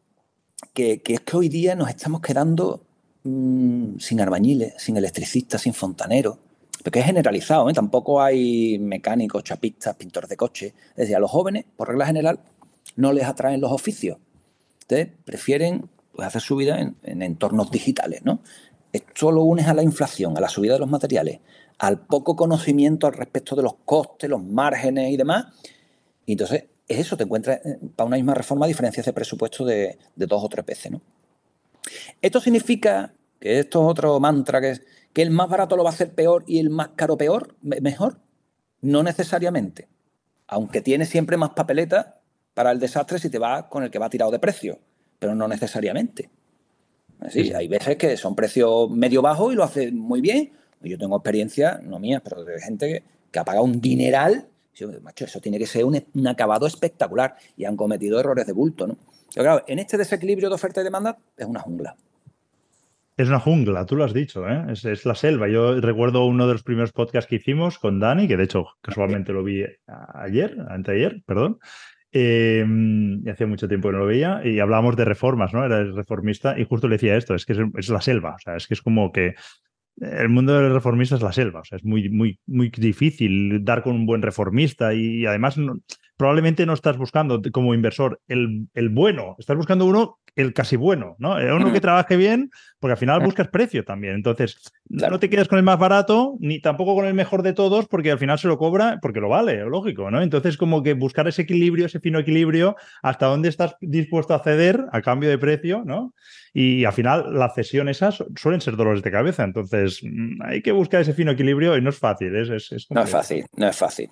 que es que hoy día nos estamos quedando Mm, sin albañiles, sin electricistas, sin fontaneros, porque es generalizado, ¿eh? tampoco hay mecánicos, chapistas, pintores de coche. Es decir, a los jóvenes, por regla general, no les atraen los oficios. Entonces, prefieren pues, hacer su vida en, entornos digitales. ¿no? Esto lo unes a la inflación, a la subida de los materiales, al poco conocimiento al respecto de los costes, los márgenes y demás. Y entonces, es eso, te encuentras eh, para una misma reforma diferencias de presupuesto de, de dos o tres veces. ¿no? Esto significa que esto es otro mantra, que es que el más barato lo va a hacer peor y el más caro peor, mejor. No necesariamente. Aunque tiene siempre más papeleta para el desastre si te va con el que va tirado de precio, pero no necesariamente. Sí, hay veces que son precios medio bajos y lo hace muy bien. Yo tengo experiencia, no mía, pero de gente que, ha pagado un dineral. Macho, eso tiene que ser un, un, acabado espectacular y han cometido errores de bulto, ¿no? Claro, en este desequilibrio de oferta y demanda es una jungla. Es una jungla, tú lo has dicho, ¿eh? es, la selva. Yo recuerdo uno de los primeros podcasts que hicimos con Dani, que de hecho casualmente lo vi ayer, anteayer, perdón. Eh, y hacía mucho tiempo que no lo veía y hablábamos de reformas, ¿no? Era reformista y justo le decía esto, es que es, la selva, o sea, es que es como que el mundo del reformista es la selva, o sea, es muy, muy, muy difícil dar con un buen reformista y, además probablemente no estás buscando como inversor el, el, bueno, estás buscando uno, el casi bueno, ¿no? Uno que trabaje bien, porque al final buscas precio también. Entonces, no te quedas con el más barato, ni tampoco con el mejor de todos, porque al final se lo cobra, porque lo vale, lógico, ¿no? Entonces, como que buscar ese equilibrio, ese fino equilibrio, hasta dónde estás dispuesto a ceder a cambio de precio, ¿no? Y al final, las cesiones esas suelen ser dolores de cabeza. Entonces, mm, hay que buscar ese fino equilibrio y no es fácil. Es, no es fácil, no es fácil.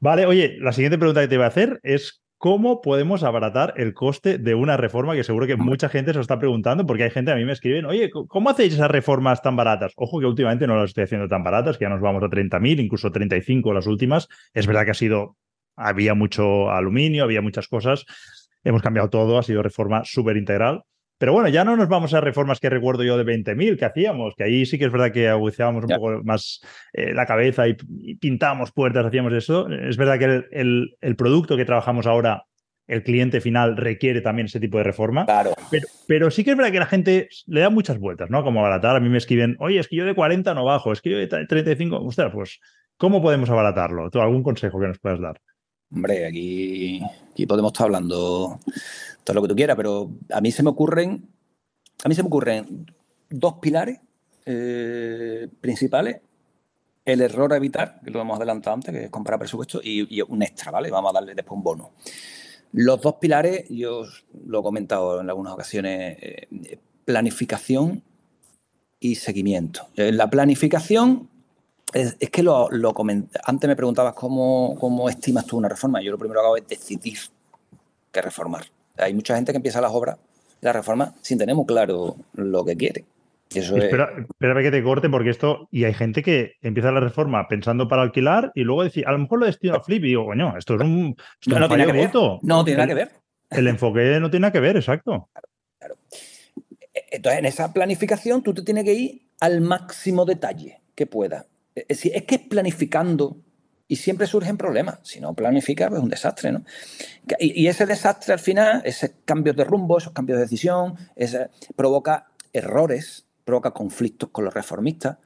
Vale, oye, la siguiente pregunta que te voy a hacer es ¿cómo podemos abaratar el coste de una reforma? Que seguro que mucha gente se lo está preguntando, porque hay gente a mí me escriben, oye, ¿cómo hacéis esas reformas tan baratas? Ojo que últimamente no las estoy haciendo tan baratas, que ya nos vamos a 30.000, incluso 35 las últimas. Es verdad que ha sido, había mucho aluminio, había muchas cosas. Hemos cambiado todo, ha sido reforma súper integral. Pero bueno, ya no nos vamos a reformas que recuerdo yo de 20.000 que hacíamos, que ahí sí que es verdad que aguciábamos un poco más eh, la cabeza y, pintábamos puertas, hacíamos eso. Es verdad que el, el, producto que trabajamos ahora, el cliente final requiere también ese tipo de reforma. Claro. Pero, pero sí que es verdad que la gente le da muchas vueltas, ¿no? Como abaratar. A mí me escriben, oye, es que yo de 40 no bajo, es que yo de 35. Ostras, pues, ¿cómo podemos abaratarlo? ¿Tú algún consejo que nos puedas dar? Hombre, aquí, aquí podemos estar hablando todo lo que tú quieras, pero a mí se me ocurren, a mí se me ocurren dos pilares eh, principales. El error a evitar, que lo hemos adelantado antes, que es comprar presupuesto, y, un extra, ¿vale? Vamos a darle después un bono. Los dos pilares, yo lo he comentado en algunas ocasiones, eh, planificación y seguimiento. la planificación es, que lo, lo Antes me preguntabas cómo, cómo, estimas tú una reforma. Yo lo primero que hago es decidir qué reformar. Hay mucha gente que empieza las obras, la reforma, sin tener muy claro lo que quiere. Eso Espera, Espérame que te corte porque esto, y hay gente que empieza la reforma pensando para alquilar y luego decir, a lo mejor lo destino a flip y digo, coño, esto es un, no, no, tiene que ver. no tiene nada que ver. El enfoque no tiene nada que ver, exacto. Claro, Entonces, en esa planificación tú te tienes que ir al máximo detalle que puedas. Es que es planificando y siempre surgen problemas. Si no planifica, pues es un desastre, ¿no? Y, ese desastre al final, esos cambios de rumbo, esos cambios de decisión, provoca errores provoca conflictos con los reformistas,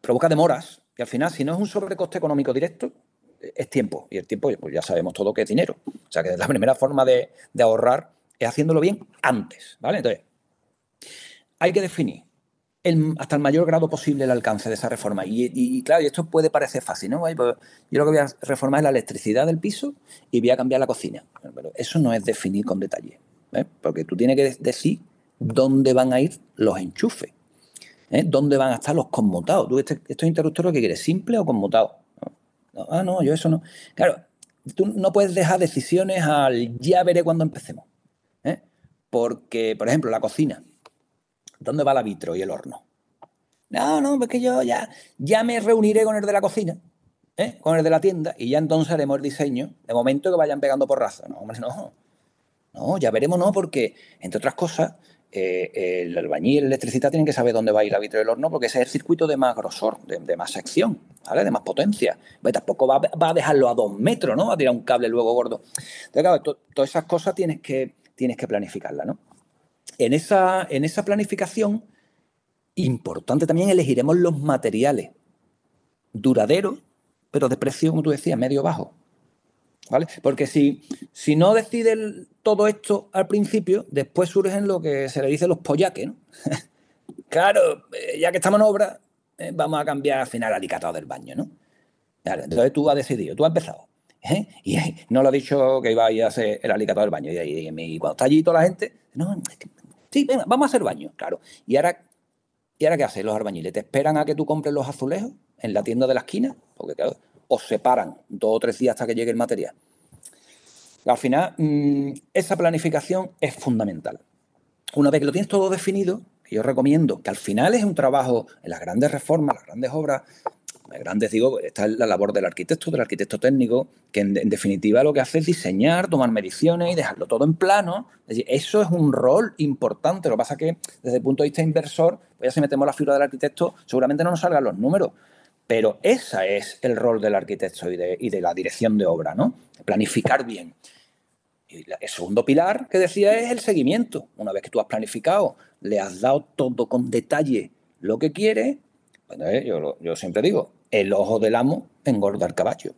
provoca demoras, y al final, si no es un sobrecoste económico directo, es tiempo. Y el tiempo, pues ya sabemos todo que es dinero. O sea que la primera forma de, ahorrar es haciéndolo bien antes. ¿Vale? Entonces, hay que definir hasta el mayor grado posible el alcance de esa reforma. Y, claro, y esto puede parecer fácil, ¿no? Pues, yo lo que voy a reformar es la electricidad del piso y voy a cambiar la cocina. Pero eso no es definir con detalle. ¿eh? Porque tú tienes que decir dónde van a ir los enchufes, ¿eh? dónde van a estar los conmutados. ¿Tú este, estos interruptores que quieres, simple o conmutado? ah, no, yo eso no. Claro, tú no puedes dejar decisiones al ya veré cuando empecemos. ¿eh? Porque, por ejemplo, la cocina. ¿Dónde va la vitro y el horno? No, no, porque yo ya, ya me reuniré con el de la cocina, ¿eh? con el de la tienda, y ya entonces haremos el diseño. De momento que vayan pegando por raza. No, hombre, no. No, ya veremos, no, porque, entre otras cosas, eh, el albañil, el electricista tienen que saber dónde va a ir la vitro del horno porque ese es el circuito de más grosor, de, más sección, ¿vale? de más potencia. Pues tampoco va, a dejarlo a dos metros, ¿no? Va a tirar un cable luego gordo. Entonces, claro, todas esas cosas tienes que, tienes que planificarlas, ¿no? En esa, en esa planificación, importante también elegiremos los materiales duraderos, pero de precio, como tú decías, medio bajo. ¿Vale? Porque si, si no deciden todo esto al principio, después surgen lo que se le dice los pollaques, ¿no? claro, eh, ya que estamos en obra, eh, vamos a cambiar al final el alicatado del baño, ¿no? entonces tú has decidido, tú has empezado. ¿eh? Y no lo has dicho que iba a ir a hacer el alicatado del baño. Y, cuando está allí toda la gente, no, sí, vamos a hacer baño, claro. Y ahora, ¿y ahora qué hacen los albañiles? ¿Te esperan a que tú compres los azulejos en la tienda de la esquina? Porque claro, os separan dos o tres días hasta que llegue el material. Al final, mm, esa planificación es fundamental. Una vez que lo tienes todo definido, yo recomiendo que al final es un trabajo en las grandes reformas, las grandes obras, grandes digo, está la labor del arquitecto, del arquitecto técnico, que en, definitiva lo que hace es diseñar, tomar mediciones y dejarlo todo en plano. Es decir, eso es un rol importante. Lo que pasa es que desde el punto de vista inversor, pues ya si metemos la figura del arquitecto, seguramente no nos salgan los números. Pero ese es el rol del arquitecto y de, la dirección de obra, ¿no? Planificar bien. Y el segundo pilar que decía es el seguimiento. Una vez que tú has planificado, le has dado todo con detalle lo que quieres, pues, yo, siempre digo, el ojo del amo engorda el caballo.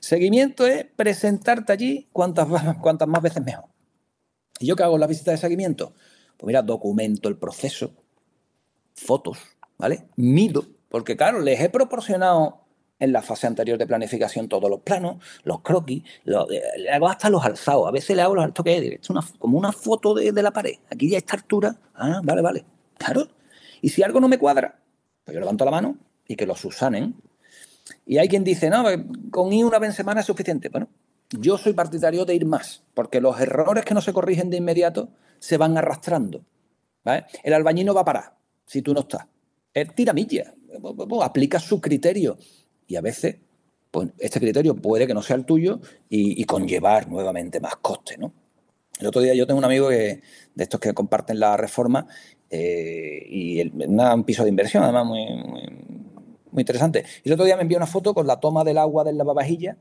Seguimiento es presentarte allí cuantas, más veces mejor. ¿Y yo qué hago en la visita de seguimiento? Pues mira, documento el proceso, fotos, ¿vale? Mido porque claro, les he proporcionado en la fase anterior de planificación todos los planos, los croquis, le hago hasta los alzados. A veces le hago los altos que es como una foto de, la pared. Aquí ya esta altura. Ah, vale, vale. Claro. Y si algo no me cuadra, pues yo levanto la mano y que lo susanen. Y hay quien dice, no, pues, con ir una vez en semana es suficiente. Bueno, yo soy partidario de ir más, porque los errores que no se corrigen de inmediato se van arrastrando. El albañil no va a parar si tú no estás. Es tiramilla aplica su criterio. Y a veces, pues este criterio puede que no sea el tuyo y, conllevar nuevamente más coste, ¿no? El otro día yo tengo un amigo que, de estos que comparten la reforma eh, y el, un piso de inversión, además muy, interesante. Y el otro día me envió una foto con la toma del agua del lavavajilla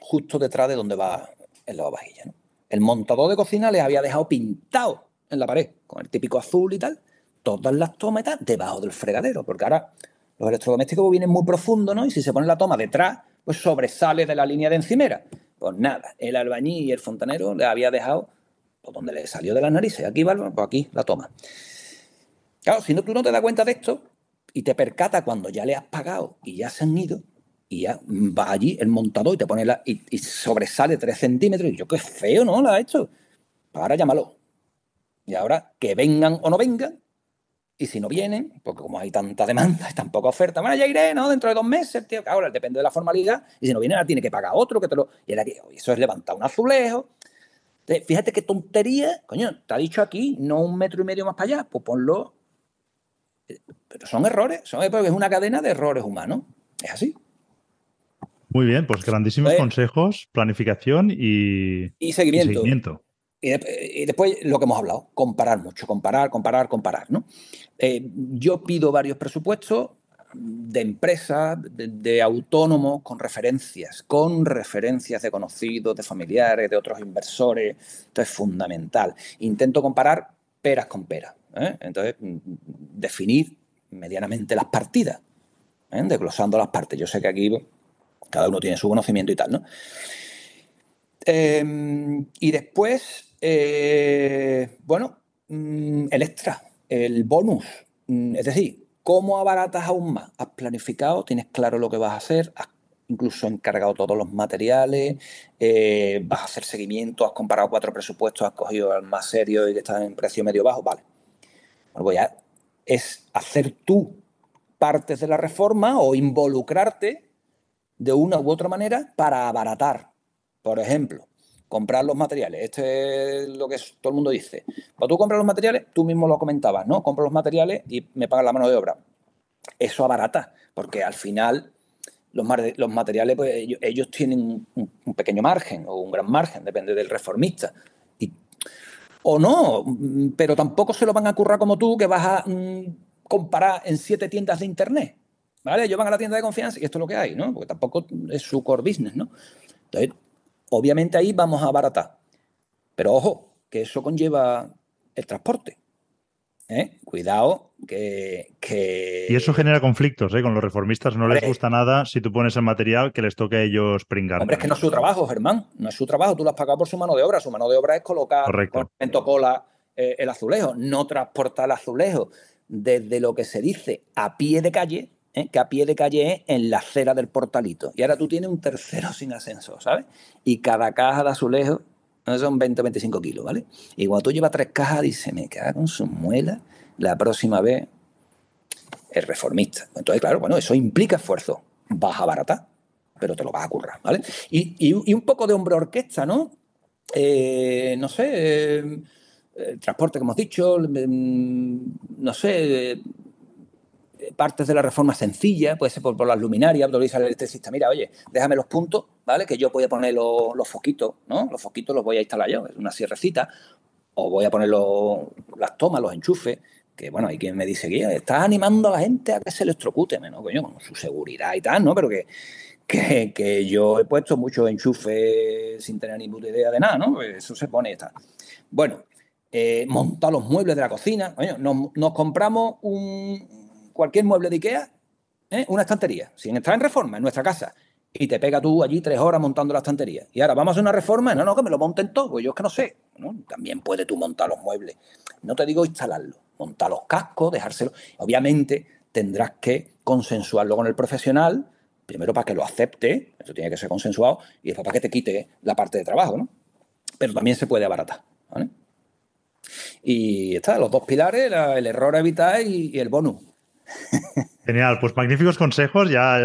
justo detrás de donde va el lavavajilla. ¿no? El montador de cocina les había dejado pintado en la pared, con el típico azul y tal, todas las tomas debajo del fregadero, porque ahora los electrodomésticos vienen muy profundos, ¿no? Y si se pone la toma detrás, pues sobresale de la línea de encimera. Pues nada, el albañil y el fontanero le había dejado Por donde le salió de las narices. Aquí va, pues aquí la toma. Claro, si no tú no te das cuenta de esto y te percata cuando ya le has pagado y ya se han ido, y ya va allí el montador y te pone la. y, sobresale tres centímetros. Y yo, qué feo, ¿no? La ha hecho. Ahora llámalo. Y ahora que vengan o no vengan, y si no vienen, porque como hay tanta demanda y tan poca oferta, bueno, ya iré, ¿no? Dentro de dos meses, tío. Ahora depende de la formalidad. Y si no viene, ahora tiene que pagar otro que te lo. Y eso es levantar un azulejo. fíjate qué tontería. Coño, te ha dicho aquí, no un metro y medio más para allá. Pues ponlo. Pero son errores. Son, porque es una cadena de errores humanos. Es así. Muy bien, pues grandísimos pues consejos, planificación y, seguimiento. Y, después lo que hemos hablado, comparar mucho, comparar, comparar, comparar. ¿no? Eh, yo pido varios presupuestos de empresas, de, autónomos, con referencias, con referencias de conocidos, de familiares, de otros inversores. Esto es fundamental. Intento comparar peras con peras. ¿Eh? Entonces, mm, definir medianamente las partidas, ¿eh? desglosando las partes. Yo sé que aquí cada uno tiene su conocimiento y tal, ¿no? Em, y después, eh, bueno, mm, el extra, el bonus. Mm, es decir, ¿cómo abaratas aún más? ¿Has planificado? ¿Tienes claro lo que vas a hacer? ¿Has incluso encargado todos los materiales? Eh, ¿Vas a hacer seguimiento? ¿Has comparado cuatro presupuestos? ¿Has cogido el más serio y que está en precio medio bajo? Vale. Es hacer tú partes de la reforma o involucrarte de una u otra manera para abaratar. Por ejemplo, comprar los materiales. Este es lo que todo el mundo dice. Cuando tú compras los materiales, tú mismo lo comentabas, ¿no? Compro los materiales y me pagan la mano de obra. Eso abarata, porque al final los, los materiales, pues ellos, tienen un, pequeño margen o un gran margen, depende del reformista. O no, pero tampoco se lo van a currar como tú, que vas a mm, comparar en siete tiendas de internet. ¿Vale? Ellos van a la tienda de confianza y esto es lo que hay, ¿no? Porque tampoco es su core business, ¿no? Entonces, obviamente ahí vamos a abaratar. Pero ojo, que eso conlleva el transporte. ¿Eh? Cuidado, que, Y eso genera conflictos, ¿eh? Con los reformistas no les gusta nada si tú pones el material que les toque a ellos pringar. Hombre, es que no es su trabajo, Germán. No es su trabajo. Tú lo has pagado por su mano de obra. Su mano de obra es colocar en tocola eh, el azulejo, no transportar el azulejo desde lo que se dice a pie de calle ¿eh? que a pie de calle es en la acera del portalito. Y ahora tú tienes un tercero sin ascensor, ¿sabes? Y cada caja de azulejo son 20 o 25 kilos, ¿vale? Y cuando tú llevas tres cajas, dice, me cago con su muela, la próxima vez es reformista. Entonces, claro, bueno, eso implica esfuerzo. Vas a baratar, pero te lo vas a currar, ¿vale? Y, un poco de hombre orquesta, ¿no? Eh, no sé, eh, transporte, como hemos dicho, mm, no sé, partes de la reforma sencilla, puede ser por, las luminarias, dice el electricista, mira, oye, déjame los puntos, ¿vale? Que yo voy a poner los, foquitos, ¿no? Los foquitos los voy a instalar yo, es una sierrecita, o voy a poner las tomas, los enchufes, que bueno, hay quien me dice, que estás animando a la gente a que se electrocute, ¿no? Coño, con su seguridad y tal, ¿no? Pero que, que, yo he puesto muchos enchufes sin tener ni puta idea de nada, ¿no? Pues eso se pone y está. Bueno, eh, montar los muebles de la cocina, coño, nos compramos un, cualquier mueble de Ikea, ¿eh? una estantería, sin entrar en reforma, en nuestra casa, y te pega tú allí tres horas montando la estantería. Y ahora vamos a hacer una reforma, no, no, que me lo monten todo, pues yo es que no sé. También puedes tú montar los muebles. No te digo instalarlo, montar los cascos, dejárselo. Obviamente tendrás que consensuarlo con el profesional, primero para que lo acepte, eso tiene que ser consensuado, y después para que te quite la parte de trabajo, ¿no? Pero también se puede abaratar, Y está, los dos pilares, el error a evitar y el bonus. Genial, pues magníficos consejos, ya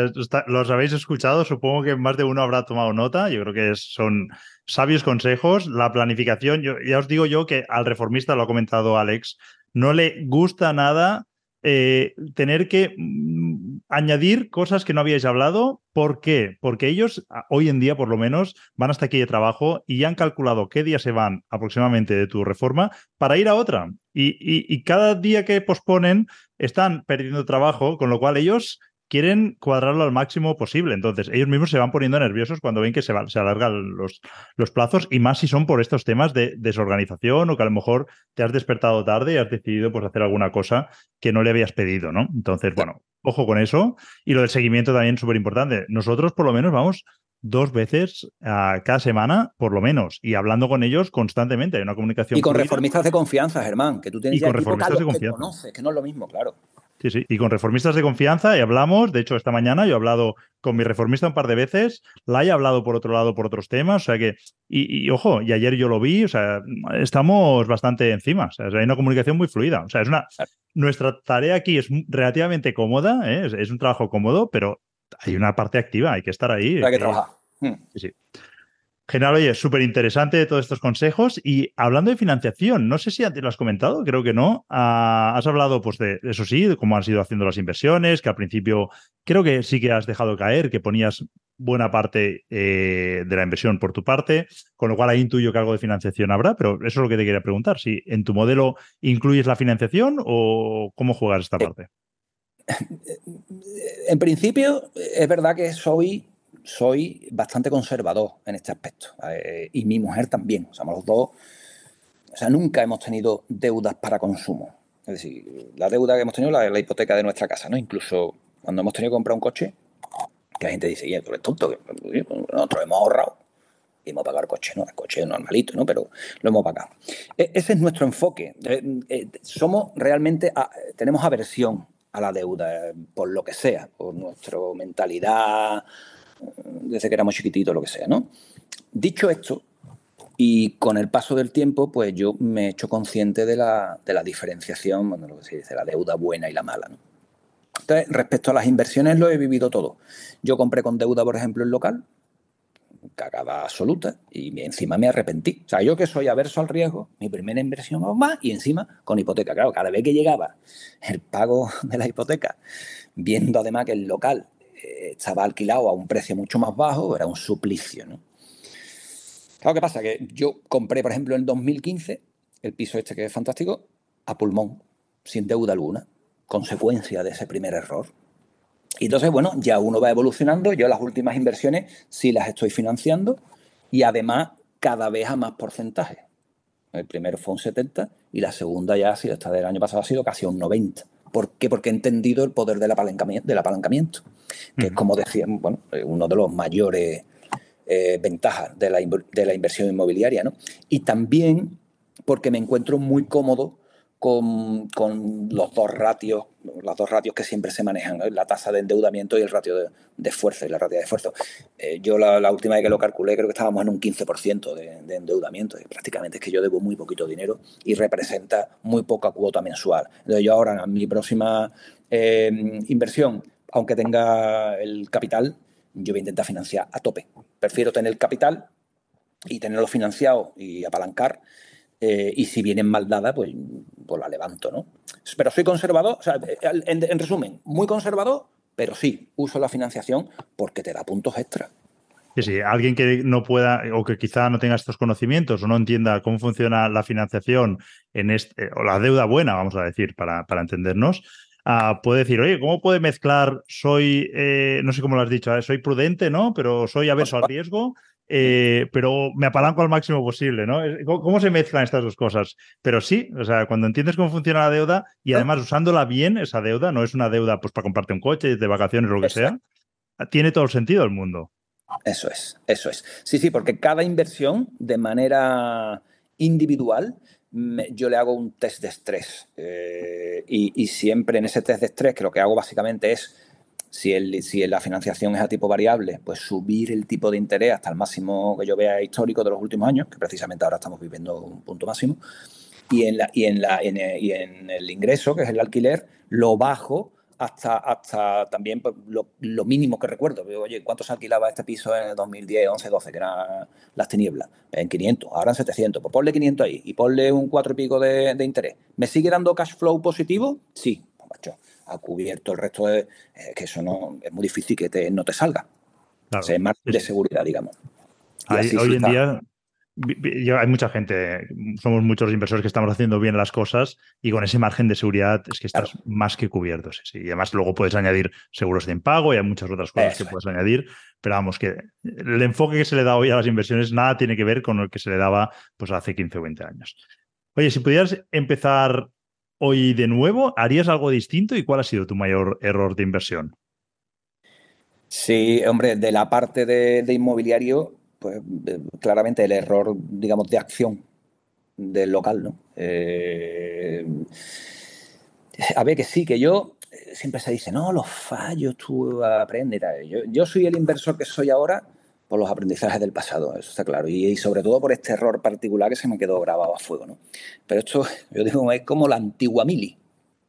los habéis escuchado, supongo que más de uno habrá tomado nota, yo creo que son sabios consejos, la planificación, ya os digo yo que al reformista, lo ha comentado Alex, no le gusta nada eh, tener que mm, añadir cosas que no habíais hablado. ¿Por qué? Porque ellos hoy en día, por lo menos, van hasta aquí de trabajo y han calculado qué día se van aproximadamente de tu reforma para ir a otra. y cada día que posponen están perdiendo trabajo, con lo cual ellos quieren cuadrarlo al máximo posible. Entonces, ellos mismos se van poniendo nerviosos cuando ven que se, se alargan los, los, plazos y más si son por estos temas de desorganización o que a lo mejor te has despertado tarde y has decidido pues, hacer alguna cosa que no le habías pedido, ¿no? Entonces, bueno, ojo con eso. Y lo del seguimiento también súper importante. Nosotros, por lo menos, vamos dos veces a cada semana, por lo menos, y hablando con ellos constantemente. Hay una comunicación. Y con reformistas de confianza, Germán, que tú tienes y con reformistas de confianza. Que conoces, que no es lo mismo, claro. Sí, sí, y con reformistas de confianza y hablamos, de hecho esta mañana yo he hablado con mi reformista un par de veces, la he hablado por otro lado por otros temas, o sea que, y, ojo, y ayer yo lo vi, o sea, estamos bastante encima, o sea, hay una comunicación muy fluida, o sea, es una, nuestra tarea aquí es relativamente cómoda, ¿eh? es, un trabajo cómodo, pero hay una parte activa, hay que estar ahí. Hay que, trabajar. Hmm. Sí, sí. General, oye, súper interesante todos estos consejos. Y hablando de financiación, no sé si antes lo has comentado, creo que no. Ah, has hablado, pues, de eso sí, de cómo han sido haciendo las inversiones, que al principio creo que sí que has dejado caer, que ponías buena parte eh, de la inversión por tu parte, con lo cual ahí intuyo que algo de financiación habrá, pero eso es lo que te quería preguntar, si en tu modelo incluyes la financiación o cómo juegas esta parte. En principio, es verdad que soy soy bastante conservador en este aspecto. Eh, y mi mujer también. O sea, los dos. O sea, nunca hemos tenido deudas para consumo. Es decir, la deuda que hemos tenido es la, hipoteca de nuestra casa, ¿no? Incluso cuando hemos tenido que comprar un coche, que la gente dice, y tú eres tonto, nosotros hemos ahorrado y hemos pagado el coche, ¿no? El coche es normalito, ¿no? Pero lo hemos pagado. E, ese es nuestro enfoque. Eh, eh, somos realmente, tenemos aversión a la deuda, por lo que sea, por nuestra mentalidad desde que éramos chiquititos, lo que sea, ¿no? Dicho esto, y con el paso del tiempo, pues yo me he hecho consciente de la, de la diferenciación, lo que se dice, la deuda buena y la mala, ¿no? Entonces, respecto a las inversiones, lo he vivido todo. Yo compré con deuda, por ejemplo, el local, cagada absoluta, y encima me arrepentí. O sea, yo que soy averso al riesgo, mi primera inversión más, y encima con hipoteca. Claro, cada vez que llegaba el pago de la hipoteca, viendo además que el local estaba alquilado a un precio mucho más bajo, era un suplicio. ¿no? Claro, ¿qué pasa? Que yo compré, por ejemplo, en 2015 el piso este que es fantástico, a pulmón, sin deuda alguna, consecuencia de ese primer error. Y entonces, bueno, ya uno va evolucionando, yo las últimas inversiones sí las estoy financiando y además cada vez a más porcentaje. El primero fue un 70 y la segunda ya, si esta del año pasado ha sido casi un 90. ¿Por qué? Porque he entendido el poder del apalancamiento, del apalancamiento que es como decían, bueno, eh, uno de los mayores eh, ventajas de la, de la, inversión inmobiliaria, ¿no? Y también porque me encuentro muy cómodo con, los dos ratios, los dos ratios que siempre se manejan, la tasa de endeudamiento y el ratio de, esfuerzo y la ratio de esfuerzo. Eh, yo la, última vez que lo calculé creo que estábamos en un 15% de, de, endeudamiento prácticamente es que yo debo muy poquito dinero y representa muy poca cuota mensual. Entonces yo ahora en mi próxima inversión aunque tenga el capital, yo voy a intentar financiar a tope. Prefiero tener el capital y tenerlo financiado y apalancar. Eh, y si vienen mal dada, pues, pues, la levanto, ¿no? Pero soy conservador, o sea, en, resumen, muy conservador, pero sí, uso la financiación porque te da puntos extra. Sí, sí, alguien que no pueda o que quizá no tenga estos conocimientos o no entienda cómo funciona la financiación en este, o la deuda buena, vamos a decir, para, para entendernos, puede decir, oye, ¿cómo puede mezclar? Soy, eh, no sé cómo lo has dicho, ¿eh? soy prudente, ¿no? Pero soy averso al riesgo, eh, pero me apalanco al máximo posible, ¿no? ¿Cómo, se mezclan estas dos cosas? Pero sí, o sea, cuando entiendes cómo funciona la deuda y además usándola bien, esa deuda, no es una deuda pues para comprarte un coche, de vacaciones o lo que sea, tiene todo el sentido del mundo. Eso es, eso es. Sí, sí, porque cada inversión de manera individual yo le hago un test de estrés. Eh, y, siempre en ese test de estrés, que lo que hago básicamente es, si, el, si la financiación es a tipo variable, pues subir el tipo de interés hasta el máximo que yo vea histórico de los últimos años, que precisamente ahora estamos viviendo un punto máximo. Y en, la, y en, la, y en el ingreso, que es el alquiler, lo bajo hasta, hasta también pues, lo, mínimo que recuerdo. Oye, ¿cuánto se alquilaba este piso en el 2010, 11, 12, que eran las tinieblas? En 500, ahora en 700. Pues ponle 500 ahí y ponle un 4 y pico de, interés. ¿Me sigue dando cash flow positivo? Sí. Macho, ha cubierto el resto de... Eh, que eso no es muy difícil que te, no te salga. Claro. es más de seguridad, digamos. hoy en día hay mucha gente, somos muchos inversores que estamos haciendo bien las cosas y con ese margen de seguridad es que estás más que cubierto. Sí, Y además luego puedes añadir seguros de impago y hay muchas otras cosas que puedes añadir, pero vamos, que el enfoque que se le da hoy a las inversiones nada tiene que ver con el que se le daba pues, hace 15 o 20 años. Oye, si pudieras empezar hoy de nuevo, ¿harías algo distinto y cuál ha sido tu mayor error de inversión? Sí, hombre, de la parte de, inmobiliario, pues eh, claramente el error, digamos, de acción del local, ¿no? Eh, a ver, que sí, que yo eh, siempre se dice, no, los fallos, tú aprendes. Yo, yo soy el inversor que soy ahora por los aprendizajes del pasado, eso está claro. Y, sobre todo por este error particular que se me quedó grabado a fuego, ¿no? Pero esto, yo digo, es como la antigua mili.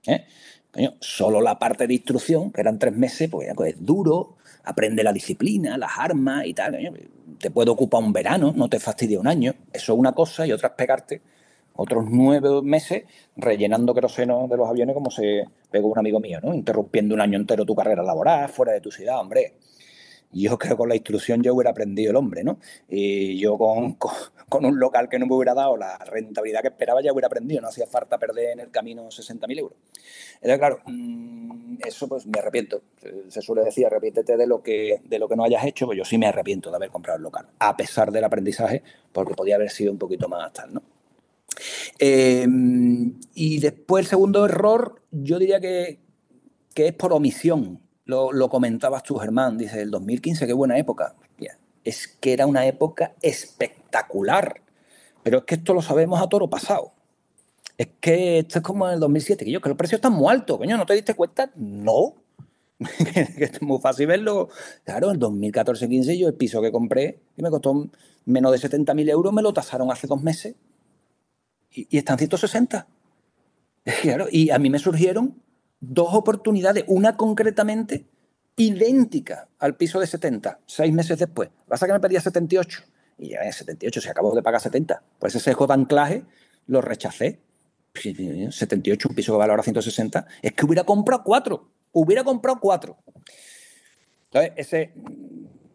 ¿eh? solo la parte de instrucción, que eran tres meses, pues es duro, aprende la disciplina, las armas y tal. te puede ocupar un verano, no te fastidia un año. Eso es una cosa y otra es pegarte otros nueve meses rellenando queroseno de los aviones como se pegó un amigo mío, ¿no? Interrumpiendo un año entero tu carrera laboral, fuera de tu ciudad, hombre. Yo creo que con la instrucción yo hubiera aprendido el hombre, ¿no? Y yo con, con, un local que no me hubiera dado la rentabilidad que esperaba ya hubiera aprendido, no hacía falta perder en el camino 60.000 euros. Entonces, claro, mm, eso pues me arrepiento. Se suele decir, arrepiéntete de lo que, de lo que no hayas hecho, pues yo sí me arrepiento de haber comprado el local, a pesar del aprendizaje, porque podía haber sido un poquito más tal, ¿no? Em, y después el segundo error, yo diría que, es por omisión. Lo, comentabas tú, Germán, dice, el 2015, qué buena época. Es que era una época espectacular. Pero es que esto lo sabemos a toro pasado. Es que esto es como en el 2007, que yo, que los precios están muy altos, coño, ¿no te diste cuenta? No. es muy fácil verlo. Claro, en 2014-15 yo el piso que compré, que me costó menos de 70.000 euros, me lo tasaron hace dos meses y, están 160. Claro, y a mí me surgieron dos oportunidades, una concretamente idéntica al piso de 70, seis meses después. Pasa que me pedía 78 y ya en 78 se acabó de pagar 70. Por ese sesgo de anclaje lo rechacé. 78, un piso que valora 160. Es que hubiera comprado cuatro. Hubiera comprado cuatro. Entonces, ese.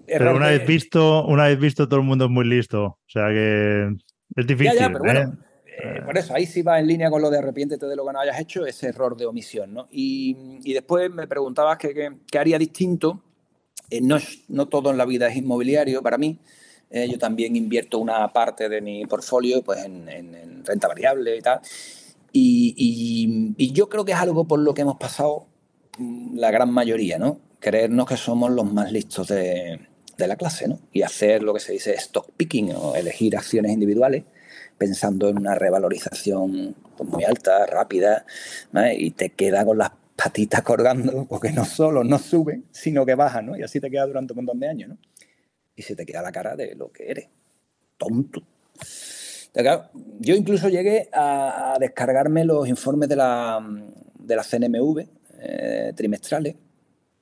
Pero una vez visto, una vez visto, todo el mundo es muy listo. O sea que es difícil. Ya, pero ¿eh? Eh, por eso, ahí sí va en línea con lo de arrepiéntete de lo que no hayas hecho, ese error de omisión. ¿no? Y, después me preguntabas qué, haría distinto. Eh, no, no todo en la vida es inmobiliario para mí. Eh, yo también invierto una parte de mi portfolio pues, en, renta variable y tal. Y, yo creo que es algo por lo que hemos pasado mm, la gran mayoría, ¿no? Creernos que somos los más listos de, de la clase, ¿no? Y hacer lo que se dice stock picking o elegir acciones individuales pensando en una revalorización muy alta, rápida, y te queda con las patitas colgando, porque no solo no sube, sino que baja, ¿no? Y así te queda durante un montón de años, ¿no? Y se te queda la cara de lo que eres, tonto. Yo incluso llegué a, descargarme los informes de la, de la CNMV eh, trimestrales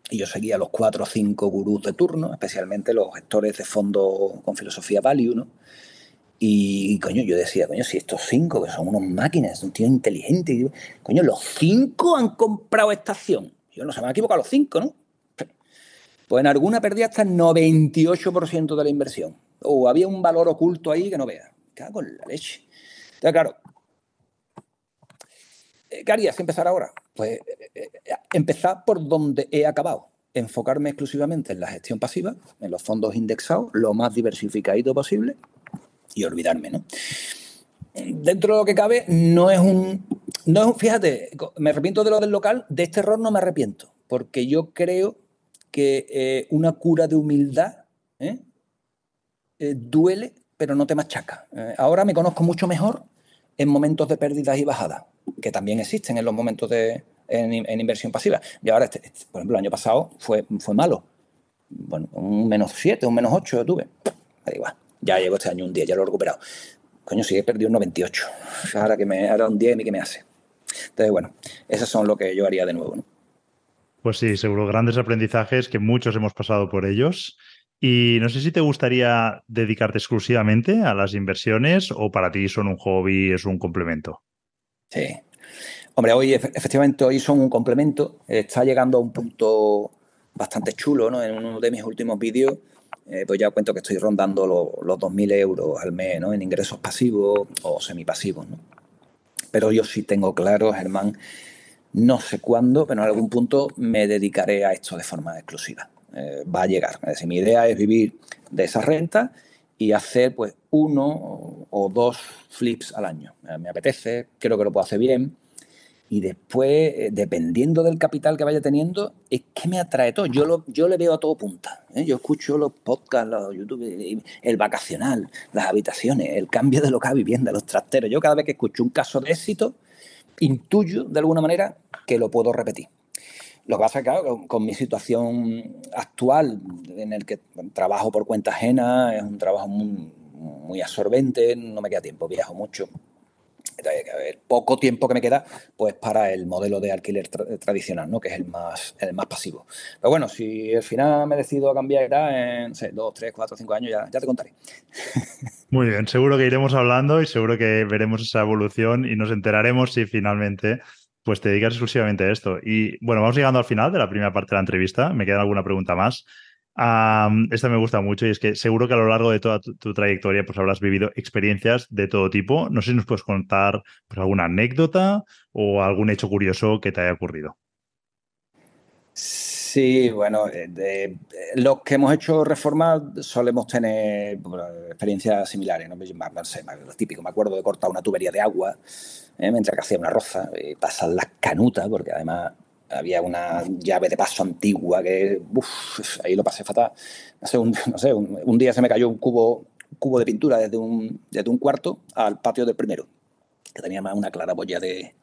y yo seguía los cuatro o cinco gurús de turno, especialmente los gestores de fondos con filosofía value, ¿no? Y, coño, yo decía, coño, si estos cinco, que son unos máquinas, un tío inteligente, coño, los cinco han comprado esta acción. Yo no se me han equivocado los cinco, ¿no? Pues en alguna perdí hasta el 98% de la inversión. O había un valor oculto ahí que no vea. Cago en la leche. Entonces, claro, ¿qué harías empezar ahora? Pues eh, eh, empezar por donde he acabado. Enfocarme exclusivamente en la gestión pasiva, en los fondos indexados, lo más diversificado posible y olvidarme, ¿no? Dentro de lo que cabe, no es un. No es fíjate, me arrepiento de lo del local, de este error no me arrepiento, porque yo creo que eh, una cura de humildad ¿eh? Eh, duele, pero no te machaca. ahora me conozco mucho mejor en momentos de pérdidas y bajadas, que también existen en los momentos de en, inversión pasiva. Y ahora, este, este, por ejemplo, el año pasado fue, fue malo. Bueno, un menos 7, un menos 8 tuve. Da igual. Ya llevo este año un día, ya lo he recuperado. Coño, si he perdido un 98. Ahora que me ahora un 10 y qué me hace. Entonces, bueno, esos son lo que yo haría de nuevo. Pues sí, seguro, grandes aprendizajes que muchos hemos pasado por ellos. Y no sé si te gustaría dedicarte exclusivamente a las inversiones o para ti son un hobby, es un complemento. Sí. Hombre, hoy efectivamente hoy son un complemento. Está llegando a un punto bastante chulo, ¿no? En uno de mis últimos vídeos eh, pues ya cuento que estoy rondando los 2.000 euros al mes ¿no? en ingresos pasivos o semipasivos. ¿no? Pero yo sí tengo claro, Germán, no sé cuándo, pero en algún punto me dedicaré a esto de forma exclusiva. Eh, va a llegar. Es decir, mi idea es vivir de esa renta y hacer pues uno o dos flips al año. Eh, me apetece, creo que lo puedo hacer bien y después, eh, dependiendo del capital que vaya teniendo, es que me atrae todo. Yo, lo, yo le veo a todo punta. ¿eh? Yo escucho los podcasts, los YouTube, el vacacional, las habitaciones, el cambio de local vivienda, los trasteros. Yo cada vez que escucho un caso de éxito, intuyo de alguna manera que lo puedo repetir. Lo que pasa es que, claro, con, mi situación actual, en el que trabajo por cuenta ajena, es un trabajo muy, absorbente, no me queda tiempo, viajo mucho poco tiempo que me queda, pues para el modelo de alquiler tradicional, ¿no? que es el más, el más pasivo. Pero bueno, si al final me decido a cambiar en dos, tres, cuatro, cinco años, ya, ya te contaré. Muy bien, seguro que iremos hablando y seguro que veremos esa evolución y nos enteraremos si finalmente pues te dedicas exclusivamente a esto. Y bueno, vamos llegando al final de la primera parte de la entrevista. Me queda alguna pregunta más esta me gusta mucho y es que seguro que a lo largo de toda tu, trayectoria pues habrás vivido experiencias de todo tipo. No sé si nos puedes contar pues, alguna anécdota o algún hecho curioso que te haya ocurrido. Sí, bueno, eh, de, los que hemos hecho reformas solemos tener experiencias similares, ¿no? no sé, lo típico, me acuerdo de cortar una tubería de agua ¿eh? mientras que hacía una roza, y pasar las canutas, porque además había una llave de paso antigua que ahí lo pasé fatal. No sé, un, no sé un, día se me cayó un cubo, cubo de pintura desde un, desde un cuarto al patio del primero, que tenía más una claraboya de,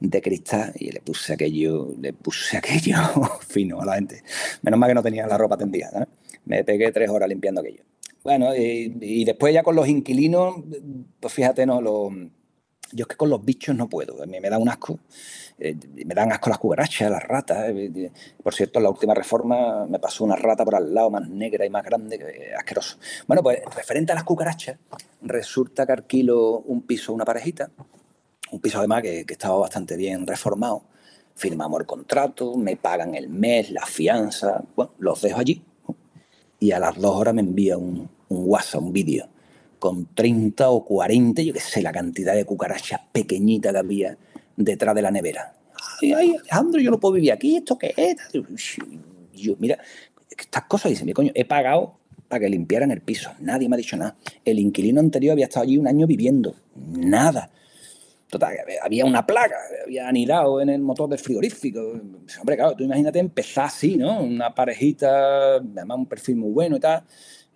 de cristal y le puse aquello, le puse aquello fino a la gente. Menos mal que no tenía la ropa tendida. Me pegué tres horas limpiando aquello. Bueno, y, después ya con los inquilinos, pues fíjate, no, lo, yo es que con los bichos no puedo, a mí me da un asco. Eh, me dan asco las cucarachas, las ratas. Eh, por cierto, en la última reforma me pasó una rata por al lado más negra y más grande, que, asqueroso. Bueno, pues referente a las cucarachas, resulta que alquilo un piso una parejita, un piso además que, estaba bastante bien reformado. Firmamos el contrato, me pagan el mes, la fianza, bueno, los dejo allí. Y a las dos horas me envía un, un WhatsApp, un vídeo, con 30 o 40, yo qué sé, la cantidad de cucarachas pequeñitas que había detrás de la nevera. Ay, ay, Alejandro, yo no puedo vivir aquí, ¿esto qué es? Yo, mira, estas cosas, dice, mi coño, he pagado para que limpiaran el piso. Nadie me ha dicho nada. El inquilino anterior había estado allí un año viviendo. Nada. Total, había una plaga, había anidado en el motor del frigorífico. Hombre, claro, tú imagínate empezar así, ¿no? Una parejita, además un perfil muy bueno y tal.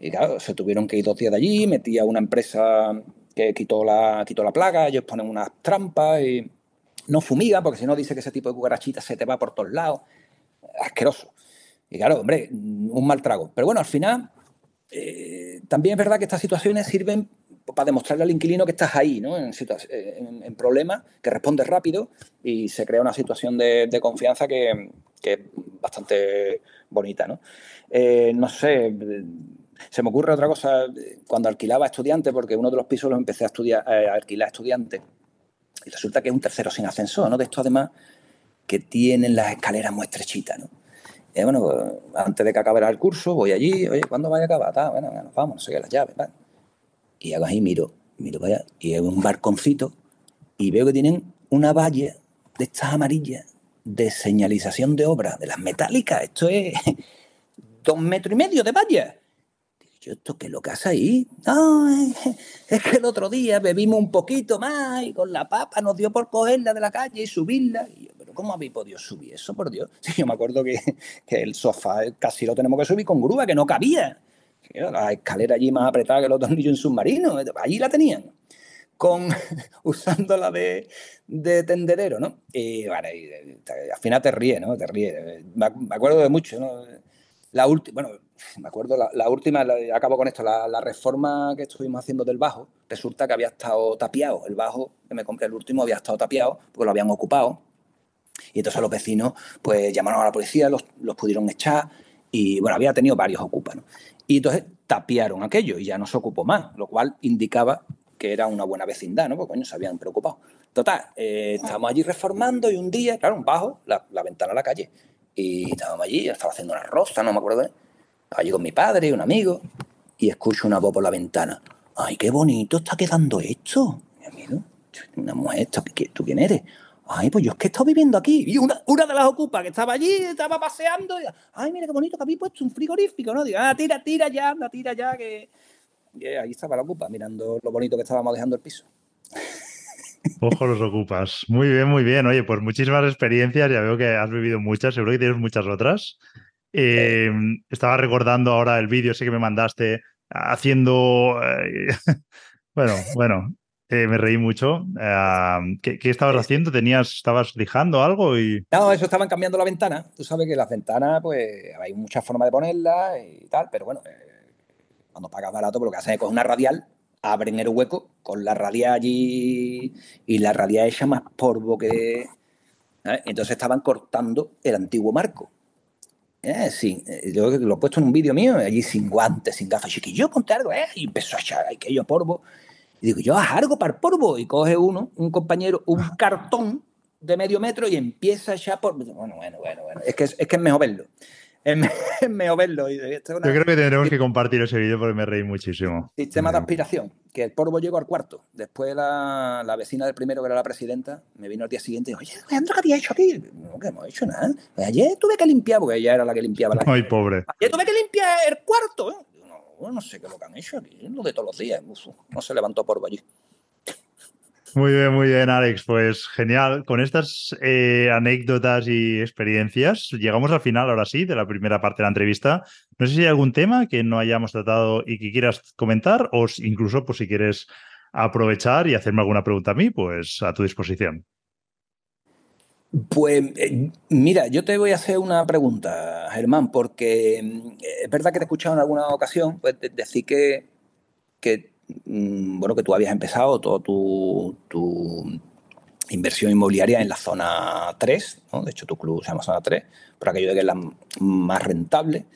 Y claro, se tuvieron que ir dos días de allí, metía una empresa que quitó la, quitó la plaga, ellos ponen unas trampas y no fumiga, porque si no dice que ese tipo de cucarachita se te va por todos lados. Asqueroso. Y claro, hombre, un mal trago. Pero bueno, al final, eh, también es verdad que estas situaciones sirven para demostrarle al inquilino que estás ahí, ¿no? En, en, problemas, que respondes rápido y se crea una situación de, confianza que, es bastante bonita, ¿no? Eh, no sé, se me ocurre otra cosa. Cuando alquilaba a estudiantes, porque uno de los pisos los empecé a, estudiar, eh, a alquilar a estudiantes, y resulta que es un tercero sin ascensor, ¿no? De esto además que tienen las escaleras muy estrechitas, ¿no? Bueno, pues, antes de que acabe el curso, voy allí, oye, ¿cuándo vaya a acabar? Ah, bueno, nos vamos, no sé qué, las llaves, ¿vale? Y hago ahí, miro, miro para allá, y es un barconcito, y veo que tienen una valla de estas amarillas de señalización de obra, de las metálicas. Esto es dos metros y medio de valla. ¿Esto qué es lo que hace ahí? No, es que el otro día bebimos un poquito más y con la papa nos dio por cogerla de la calle y subirla. Y yo, pero ¿cómo habéis podido subir eso, por Dios? Sí, yo me acuerdo que, el sofá casi lo tenemos que subir con grúa, que no cabía. La escalera allí más apretada que los tornillos en submarino, allí la tenían. Con, usándola de, de tenderero, ¿no? Y, vale, al final te ríes, ¿no? Te ríes. Me, acuerdo de mucho, ¿no? La última, bueno, me acuerdo, la, última, acabo con esto, la, reforma que estuvimos haciendo del bajo, resulta que había estado tapiado, el bajo que me compré el último había estado tapiado porque lo habían ocupado. Y entonces los vecinos pues llamaron a la policía, los, pudieron echar y bueno, había tenido varios ocupas. Y entonces tapiaron aquello y ya no se ocupó más, lo cual indicaba que era una buena vecindad, ¿no? Porque coño, se habían preocupado. Total, eh, estábamos allí reformando y un día, claro, un bajo, la, ventana a la calle, y estábamos allí, estaba haciendo una rosa, no me acuerdo. ¿eh? Allí con mi padre, un amigo, y escucho una voz por la ventana. ¡Ay, qué bonito está quedando esto! Mi amigo, una mujer, ¿tú quién eres? Ay, pues yo es que he estado viviendo aquí. Y una, una de las ocupas que estaba allí, estaba paseando. Y, Ay, mira qué bonito que habéis puesto un frigorífico, ¿no? Digo, ah, tira, tira ya, anda, tira ya, que. Ahí estaba la ocupa, mirando lo bonito que estábamos dejando el piso. Ojo los ocupas. Muy bien, muy bien. Oye, pues muchísimas experiencias. Ya veo que has vivido muchas, seguro que tienes muchas otras. Eh, estaba recordando ahora el vídeo ese que me mandaste haciendo. Eh, bueno, bueno, eh, me reí mucho. ¿qué, estabas haciendo? ¿Tenías, estabas lijando algo? Y... No, eso estaban cambiando la ventana. Tú sabes que las ventanas, pues hay muchas formas de ponerlas y tal, pero bueno, cuando pagas barato, pues lo que hacen es coger una radial abren el hueco con la radia allí y la radia echa más polvo que... Entonces estaban cortando el antiguo marco. Eh, sí, eh, yo lo he puesto en un vídeo mío, allí sin guantes, sin gafas. yo ponte algo, eh, y empezó a echar aquello polvo. Y digo, yo haz algo para el polvo. Y coge uno, un compañero, un cartón de medio metro y empieza a echar polvo. Bueno, bueno, bueno, bueno. Es que es, es que es mejor verlo es mejor verlo. Yo creo que tendremos que compartir ese vídeo porque me reí muchísimo. Sistema de aspiración, que el polvo llegó al cuarto. Después la, la, vecina del primero, que era la presidenta, me vino al día siguiente y dijo, oye, Alejandro, ¿qué había hecho aquí? No, que hemos hecho nada. Pues ayer tuve que limpiar, porque ella era la que limpiaba la Ay, pobre. Ayer tuve que limpiar el cuarto. ¿eh? No, no sé qué es lo que han hecho aquí, lo de todos los días. No se levantó polvo allí. Muy bien, muy bien, Alex. Pues genial. Con estas eh, anécdotas y experiencias, llegamos al final, ahora sí, de la primera parte de la entrevista. No sé si hay algún tema que no hayamos tratado y que quieras comentar, o incluso, pues si quieres aprovechar y hacerme alguna pregunta a mí, pues a tu disposición. Pues eh, mira, yo te voy a hacer una pregunta, Germán, porque mm, es verdad que te he escuchado en alguna ocasión pues, decir que, que bueno, que tú habías empezado toda tu, inversión inmobiliaria en la zona 3, de hecho tu club se llama zona 3, por aquello de que es la más rentable.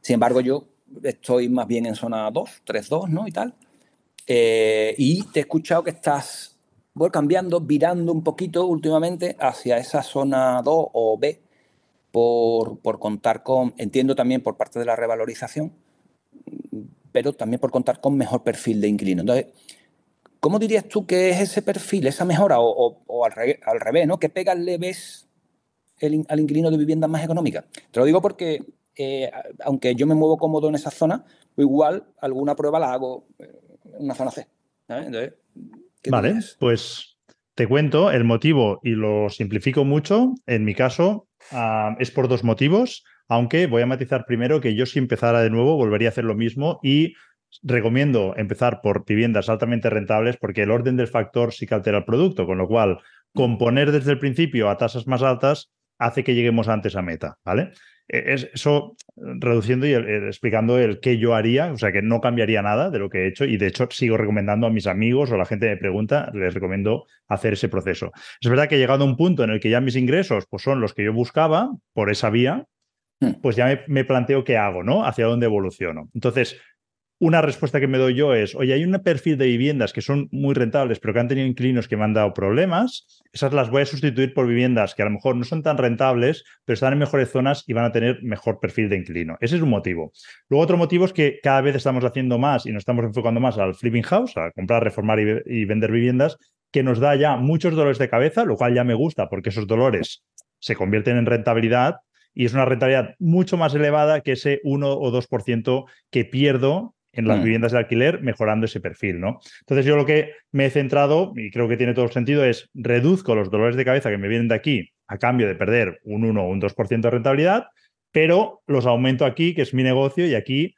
Sin embargo, yo estoy más bien en zona 2, 3-2, ¿no? Y tal. Eh, y te he escuchado que estás voy cambiando, virando un poquito últimamente hacia esa zona 2 o B por, por contar con, entiendo también por parte de la revalorización, pero también por contar con mejor perfil de inquilino. Entonces, ¿cómo dirías tú que es ese perfil, esa mejora, o, al, revés, ¿no? ¿Qué pegas le ves al inquilino de vivienda más económica? Te lo digo porque, eh, aunque yo me muevo cómodo en esa zona, igual alguna prueba la hago en una zona C. vale, pues te cuento el motivo y lo simplifico mucho. En mi caso, ah, es por dos motivos. Aunque voy a matizar primero que yo si empezara de nuevo volvería a hacer lo mismo y recomiendo empezar por viviendas altamente rentables porque el orden del factor sí que altera el producto, con lo cual componer desde el principio a tasas más altas hace que lleguemos antes a meta, ¿vale? E, es eso reduciendo y explicando el qué yo haría, o sea que no cambiaría nada de lo que he hecho y de hecho sigo recomendando a mis amigos o a la gente me pregunta, les recomiendo hacer ese proceso. Es verdad que he llegado a un punto en el que ya mis ingresos pues, son los que yo buscaba por esa vía. Pues ya me, planteo qué hago, ¿no? Hacia dónde evoluciono. Entonces, una respuesta que me doy yo es, oye, hay un perfil de viviendas que son muy rentables, pero que han tenido inquilinos que me han dado problemas, esas las voy a sustituir por viviendas que a lo mejor no son tan rentables, pero están en mejores zonas y van a tener mejor perfil de inquilino. Ese es un motivo. Luego otro motivo es que cada vez estamos haciendo más y nos estamos enfocando más al flipping house, a comprar, reformar y vender viviendas, que nos da ya muchos dolores de cabeza, lo cual ya me gusta porque esos dolores se convierten en rentabilidad y es una rentabilidad mucho más elevada que ese 1 o 2% que pierdo en las mm. viviendas de alquiler mejorando ese perfil, ¿no? Entonces yo lo que me he centrado, y creo que tiene todo el sentido, es reduzco los dolores de cabeza que me vienen de aquí a cambio de perder un 1 o un 2% de rentabilidad, pero los aumento aquí, que es mi negocio, y aquí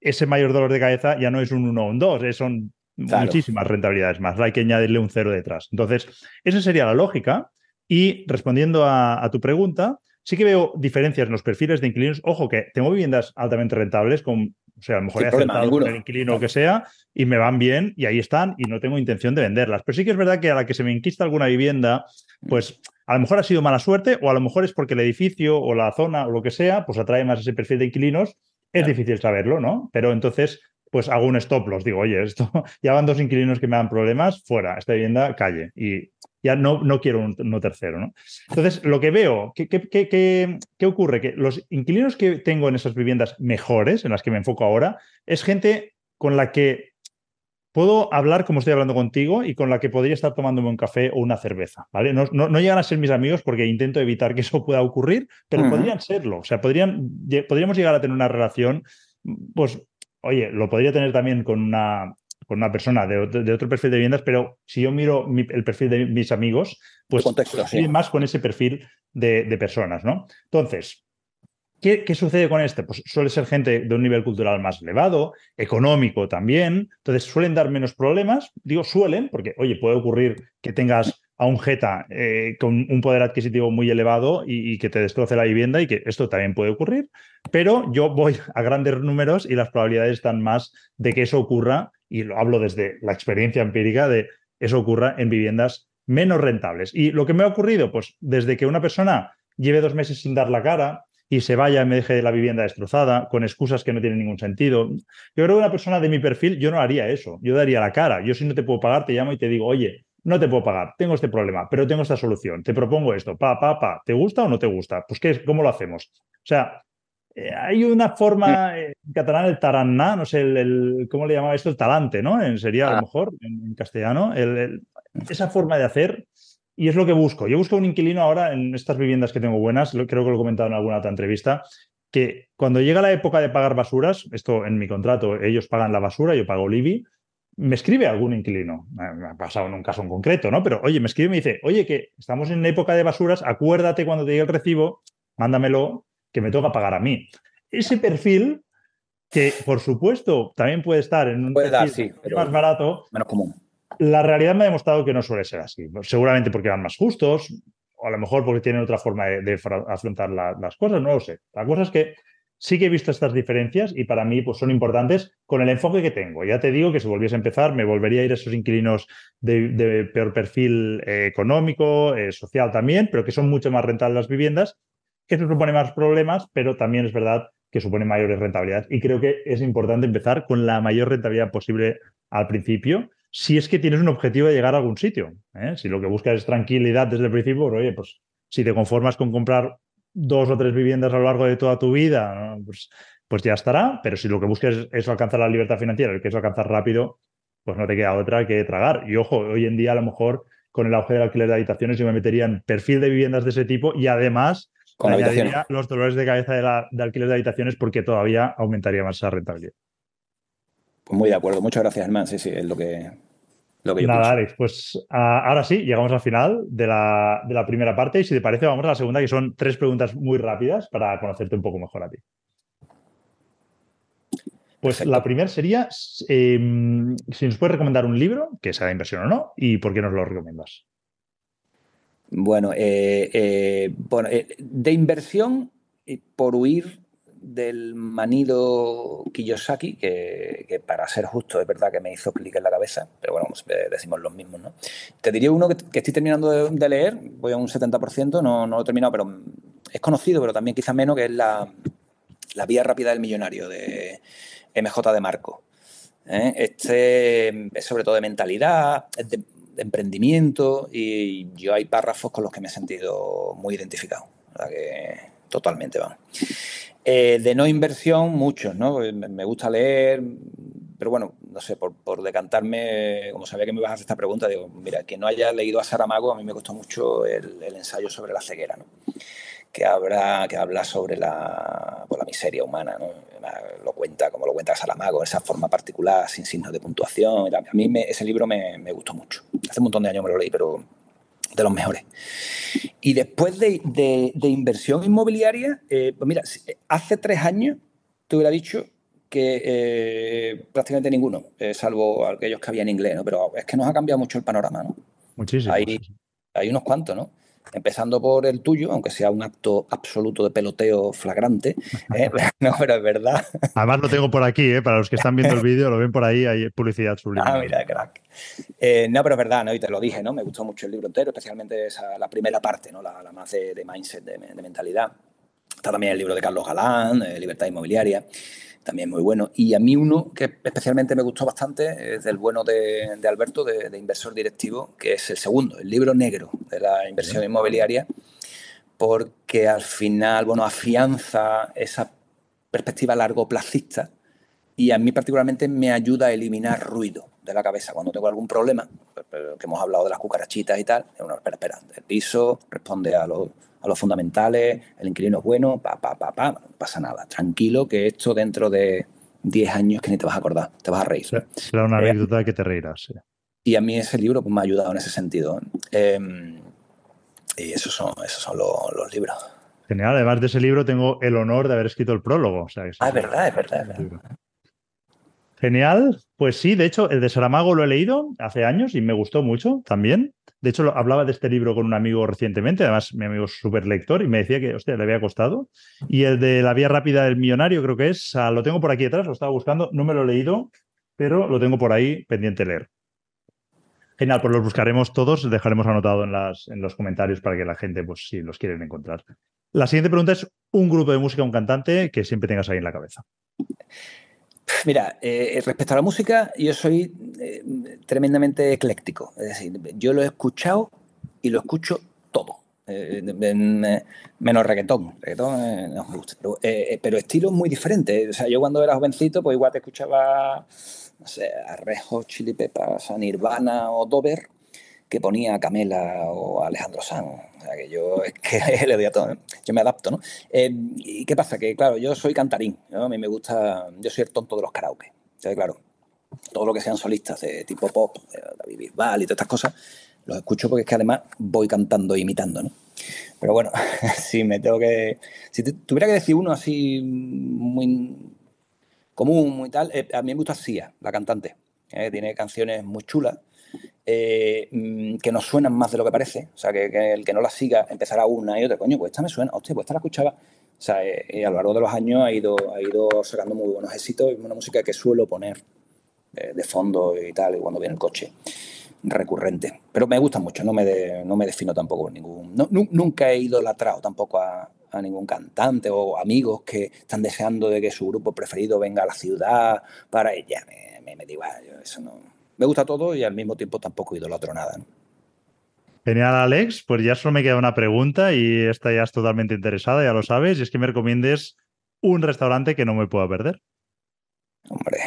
ese mayor dolor de cabeza ya no es un 1 o un 2, son muchísimas rentabilidades más, hay que añadirle un cero detrás. Entonces, esa sería la lógica. Y respondiendo a tu pregunta, Sí que veo diferencias en los perfiles de inquilinos. Ojo, que tengo viviendas altamente rentables, con, o sea, a lo mejor he acertado con el inquilino o que sea, y me van bien, y ahí están, y no tengo intención de venderlas. Pero sí que es verdad que a la que se me inquista alguna vivienda, pues a lo mejor ha sido mala suerte, o a lo mejor es porque el edificio o la zona o lo que sea, pues atrae más ese perfil de inquilinos. Es difícil saberlo, ¿no? Pero entonces pues hago un stop los Digo, oye, esto ya van dos inquilinos que me dan problemas, fuera, esta vivienda calle. Y ya no, no quiero un no tercero, ¿no? Entonces, lo que veo, ¿qué, qué, qué, qué, ocurre? Que los inquilinos que tengo en esas viviendas mejores, en las que me enfoco ahora, es gente con la que puedo hablar como estoy hablando contigo y con la que podría estar tomándome un café o una cerveza, ¿vale? No, no, llegan a ser mis amigos porque intento evitar que eso pueda ocurrir, pero podrían serlo. O sea, podrían, podríamos llegar a tener una relación, pues, oye, lo podría tener también con una con una persona de, otro perfil de viviendas, pero si yo miro el perfil de mis amigos, pues contexto, más con ese perfil de, de personas, ¿no? Entonces, ¿Qué, sucede con este? Pues suele ser gente de un nivel cultural más elevado, económico también, entonces suelen dar menos problemas. Digo suelen, porque, oye, puede ocurrir que tengas a un Jeta eh, con un poder adquisitivo muy elevado y, que te destroce la vivienda y que esto también puede ocurrir, pero yo voy a grandes números y las probabilidades están más de que eso ocurra, y lo hablo desde la experiencia empírica, de eso ocurra en viviendas menos rentables. Y lo que me ha ocurrido, pues desde que una persona lleve dos meses sin dar la cara, y se vaya y me deje la vivienda destrozada, con excusas que no tienen ningún sentido. Yo creo que una persona de mi perfil, yo no haría eso, yo daría la cara. Yo si no te puedo pagar, te llamo y te digo, oye, no te puedo pagar, tengo este problema, pero tengo esta solución, te propongo esto, pa, pa, pa, ¿te gusta o no te gusta? Pues ¿qué, ¿cómo lo hacemos? O sea, eh, hay una forma, eh, en catalán el taraná, no sé, el, ¿cómo le llamaba esto? El talante, ¿no? En, sería a lo ah. mejor en, castellano, esa forma de hacer y es lo que busco. Yo busco un inquilino ahora en estas viviendas que tengo buenas, creo que lo he comentado en alguna otra entrevista, que cuando llega la época de pagar basuras, esto en mi contrato, ellos pagan la basura, yo pago Libby, me escribe algún inquilino. Me ha pasado en un caso en concreto, ¿no? Pero oye, me escribe y me dice, oye, que estamos en época de basuras, acuérdate cuando te llegue el recibo, mándamelo, que me toca pagar a mí. Ese perfil, que por supuesto también puede estar en un perfil más barato, menos común la realidad me ha demostrado que no suele ser así. Seguramente porque van más justos, o a lo mejor porque tienen otra forma de, afrontar las cosas, no lo sé. La cosa es que sí que he visto estas diferencias y para mí pues, son importantes con el enfoque que tengo. Ya te digo que si volviese a empezar, me volvería a ir a esos inquilinos de, peor perfil eh, económico, eh, social también, pero que son mucho más rentables las viviendas. Eso supone más problemas, pero también es verdad que supone mayores rentabilidades. Y creo que es importante empezar con la mayor rentabilidad posible al principio si es que tienes un objetivo de llegar a algún sitio. ¿eh? Si lo que buscas es tranquilidad desde el principio, pues, oye, pues si te conformas con comprar dos o tres viviendas a lo largo de toda tu vida, pues, pues, ya estará. Pero si lo que buscas es, alcanzar la libertad financiera, el que es alcanzar rápido, pues no te queda otra que tragar. Y ojo, hoy en día a lo mejor con el auge del alquiler de habitaciones yo me metería en perfil de viviendas de ese tipo y además con añadiría los dolores de cabeza de, de alquiler de habitaciones porque todavía aumentaría más esa rentabilidad. Pues muy de acuerdo. Muchas gracias, Germán. Sí, sí, es lo que, lo que yo Nada, Alex, pues ah, ahora sí, llegamos al final de la, de la, primera parte y si te parece vamos a la segunda, que son tres preguntas muy rápidas para conocerte un poco mejor a ti. Pues la primera sería em, si nos puedes recomendar un libro, que sea de inversión o no, y por qué nos lo recomiendas. Bueno, eh, eh, bueno eh, de inversión, por huir del manido Kiyosaki, que, para ser justo es verdad que me hizo clic en la cabeza, pero bueno, eh, decimos los mismos, ¿no? Te diría uno que, estoy terminando de, leer, voy a un 70%, no, no lo he terminado, pero es conocido, pero también quizá menos, que es la, Vía Rápida del Millonario de MJ de Marco. ¿eh? Este es sobre todo de mentalidad, es emprendimiento y yo hay párrafos con los que me he sentido muy identificado. que totalmente, vamos. Eh, de no inversión, muchos, ¿no? Me gusta leer, pero bueno, no sé, por, decantarme, como sabía que me ibas a hacer esta pregunta, digo, mira, que no haya leído a Saramago, a mí me costó mucho el, ensayo sobre la ceguera, ¿no? Que, habrá, que habla sobre la, pues, la miseria humana, ¿no? Lo cuenta, como lo cuenta Saramago, esa forma particular, sin signos de puntuación. A mí ese libro me, me gustó mucho. Hace un montón de años me lo leí, pero de los mejores. Y después de, inversión inmobiliaria, eh, pues mira, hace tres años te hubiera dicho que eh, prácticamente ninguno, eh, salvo aquellos que había en inglés, ¿no? Pero es que nos ha cambiado mucho el panorama, ¿no? Muchísimo. Hay, hay unos cuantos, ¿no? Empezando por el tuyo, aunque sea un acto absoluto de peloteo flagrante. ¿eh? no, pero es verdad. Además lo tengo por aquí, ¿eh? para los que están viendo el vídeo, lo ven por ahí, hay publicidad subliminal. Ah, mira, crack. Eh, no, pero es verdad, ¿no? y te lo dije, ¿no? me gustó mucho el libro entero, especialmente esa, la primera parte, ¿no? la, más de, mindset, de, de, mentalidad. Está también el libro de Carlos Galán, Libertad Inmobiliaria también muy bueno. Y a mí uno que especialmente me gustó bastante es del bueno de, Alberto, de, inversor directivo, que es el segundo, el libro negro de la inversión inmobiliaria, porque al final, bueno, afianza esa perspectiva largo plazista y a mí particularmente me ayuda a eliminar ruido de la cabeza cuando tengo algún problema, que hemos hablado de las cucarachitas y tal, espera, espera, el piso responde a los a los fundamentales, el inquilino es bueno, pa, pa, pa, pa, no pasa nada. Tranquilo que esto dentro de 10 años que ni te vas a acordar, te vas a reír. Será una eh, anécdota que te reirás. Y a mí ese libro pues, me ha ayudado en ese sentido. Em, y esos son, esos son los, libros. Genial, además de ese libro tengo el honor de haber escrito el prólogo. ah, es verdad, es verdad. Es verdad. Genial, pues sí, de hecho, el de Saramago lo he leído hace años y me gustó mucho también. De hecho, hablaba de este libro con un amigo recientemente, además mi amigo es súper lector y me decía que, hostia, le había costado. Y el de La Vía Rápida del Millonario creo que es, lo tengo por aquí detrás, lo estaba buscando, no me lo he leído, pero lo tengo por ahí pendiente de leer. Genial, pues los buscaremos todos, dejaremos anotado en, las, en los comentarios para que la gente, pues si los quieren encontrar. La siguiente pregunta es un grupo de música, un cantante que siempre tengas ahí en la cabeza. Mira, eh, respecto a la música, yo soy eh, tremendamente ecléctico. Es decir, yo lo he escuchado y lo escucho todo. Eh, menos reggaetón. Reggaetón no me gusta. Pero, pero estilos muy diferentes. O sea, yo cuando era jovencito, pues igual te escuchaba, no sé, a Rejo, Chili Peppers, a Nirvana o Dover que ponía Camela o Alejandro Sanz. O sea, que yo es que le doy a todo, yo me adapto, ¿no? Eh, ¿Y qué pasa? Que claro, yo soy cantarín. A mí me gusta, yo soy el tonto de los karaoke. O claro, todo lo que sean solistas de tipo pop, David Bisbal y todas estas cosas, los escucho porque es que además voy cantando e imitando, ¿no? Pero bueno, si me tengo que. Si tuviera que decir uno así muy común, muy tal, eh, a mí me gusta Sia, la cantante. ¿eh? tiene canciones muy chulas. Eh, mm, que nos suenan más de lo que parece. O sea, que, el que no la siga empezará una y otra. Coño, pues esta me suena. Hostia, pues esta la escuchaba. O sea, eh, a lo largo de los años ha ido, ha ido sacando muy buenos éxitos y una música que suelo poner eh, de fondo y tal, cuando viene el coche recurrente. Pero me gusta mucho, no me, no me defino tampoco por ningún. nunca he idolatrado tampoco a, a, ningún cantante o amigos que están deseando de que su grupo preferido venga a la ciudad para ella. Me, me, me digo, eso no me gusta todo y al mismo tiempo tampoco idolatro nada. Genial, Alex. Pues ya solo me queda una pregunta y esta ya es totalmente interesada, ya lo sabes, y es que me recomiendes un restaurante que no me pueda perder. Hombre,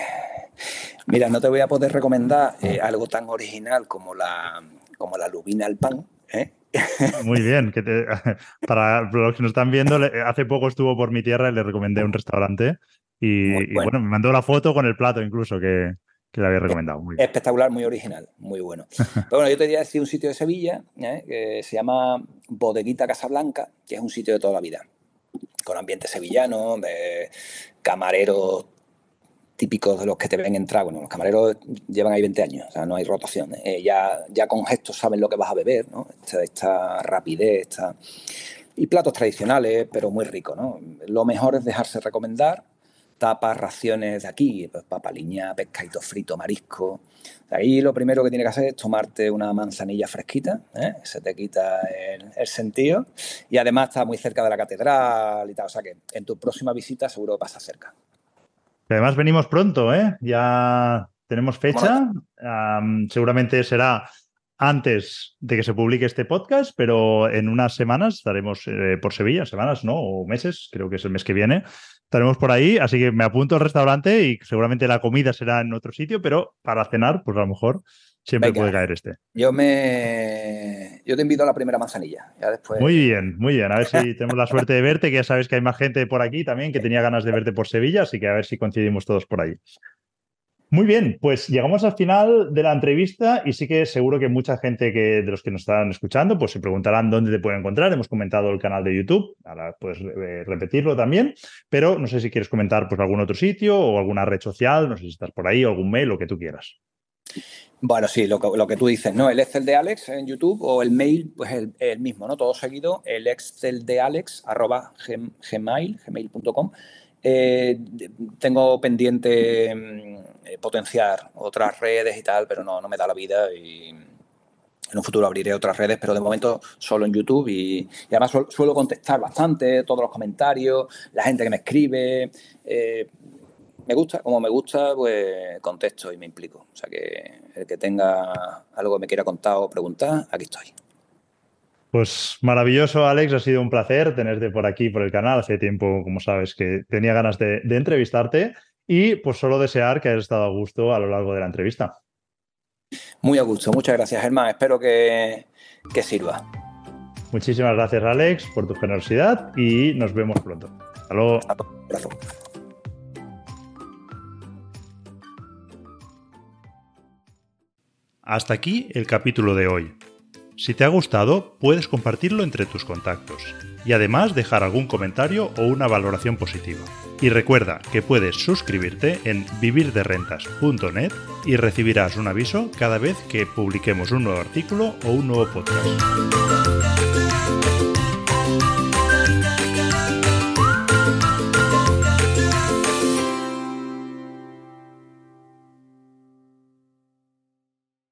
mira, no te voy a poder recomendar eh, algo tan original como la, como la lubina al pan. ¿eh? Muy bien, que para los que nos están viendo, hace poco estuvo por mi tierra y le recomendé un restaurante y bueno, me mandó la foto con el plato incluso, que, que le había recomendado. Muy Espectacular, muy original, muy bueno. Pero bueno, yo te diría decir un sitio de Sevilla ¿eh? que se llama Bodeguita Casablanca, que es un sitio de toda la vida, con ambiente sevillano, de camareros típicos de los que te ven entrar. Bueno, los camareros llevan ahí 20 años, o sea, no hay rotación. ¿eh? ya, ya con gestos saben lo que vas a beber, ¿no? Esta, rapidez, esta... Y platos tradicionales, pero muy ricos, ¿no? Lo mejor es dejarse recomendar tapas, raciones de aquí, pues papaliña, pescadito frito, marisco. Ahí lo primero que tiene que hacer es tomarte una manzanilla fresquita, ¿eh? se te quita el, sentido y además está muy cerca de la catedral y tal, o sea que en tu próxima visita seguro pasa cerca. Además venimos pronto, ¿eh? ya tenemos fecha, seguramente será antes de que se publique este podcast, pero en unas semanas estaremos eh, por Sevilla, semanas, ¿no? O meses, creo que es el mes que viene, estaremos por ahí, así que me apunto al restaurante y seguramente la comida será en otro sitio, pero para cenar, pues a lo mejor siempre puede caer este. Yo me yo te invito a la primera manzanilla. Ya después... Muy bien, muy bien. A ver si tenemos la suerte de verte, que ya sabes que hay más gente por aquí también que tenía ganas de verte por Sevilla, así que a ver si coincidimos todos por ahí. Muy bien, pues llegamos al final de la entrevista y sí que seguro que mucha gente que, de los que nos están escuchando pues se preguntarán dónde te pueden encontrar. Hemos comentado el canal de YouTube, ahora puedes eh, repetirlo también, pero no sé si quieres comentar pues algún otro sitio o alguna red social, no sé si estás por ahí, algún mail, lo que tú quieras. Bueno, sí, lo, que tú dices, ¿no? El Excel de Alex en YouTube o el mail, pues el, el mismo, ¿no? Todo seguido, el Excel de Alex, arroba gmail, gmail.com. Eh, tengo pendiente mm, eh, potenciar otras redes y tal, pero no, no me da la vida y en un futuro abriré otras redes, pero de momento solo en YouTube y, además suelo, contestar bastante todos los comentarios, la gente que me escribe. Eh, me gusta, como me gusta, pues contesto y me implico. O sea que el que tenga algo que me quiera contar o preguntar, aquí estoy. Pues maravilloso, Alex. Ha sido un placer tenerte por aquí, por el canal. Hace tiempo, como sabes, que tenía ganas de, entrevistarte y pues solo desear que hayas estado a gusto a lo largo de la entrevista. Muy a gusto, muchas gracias Germán, espero que, sirva. Muchísimas gracias Alex por tu generosidad y nos vemos pronto. Hasta luego. Hasta aquí el capítulo de hoy. Si te ha gustado, puedes compartirlo entre tus contactos y además dejar algún comentario o una valoración positiva. Y recuerda que puedes suscribirte en vivirderrentas.net y recibirás un aviso cada vez que publiquemos un nuevo artículo o un nuevo podcast.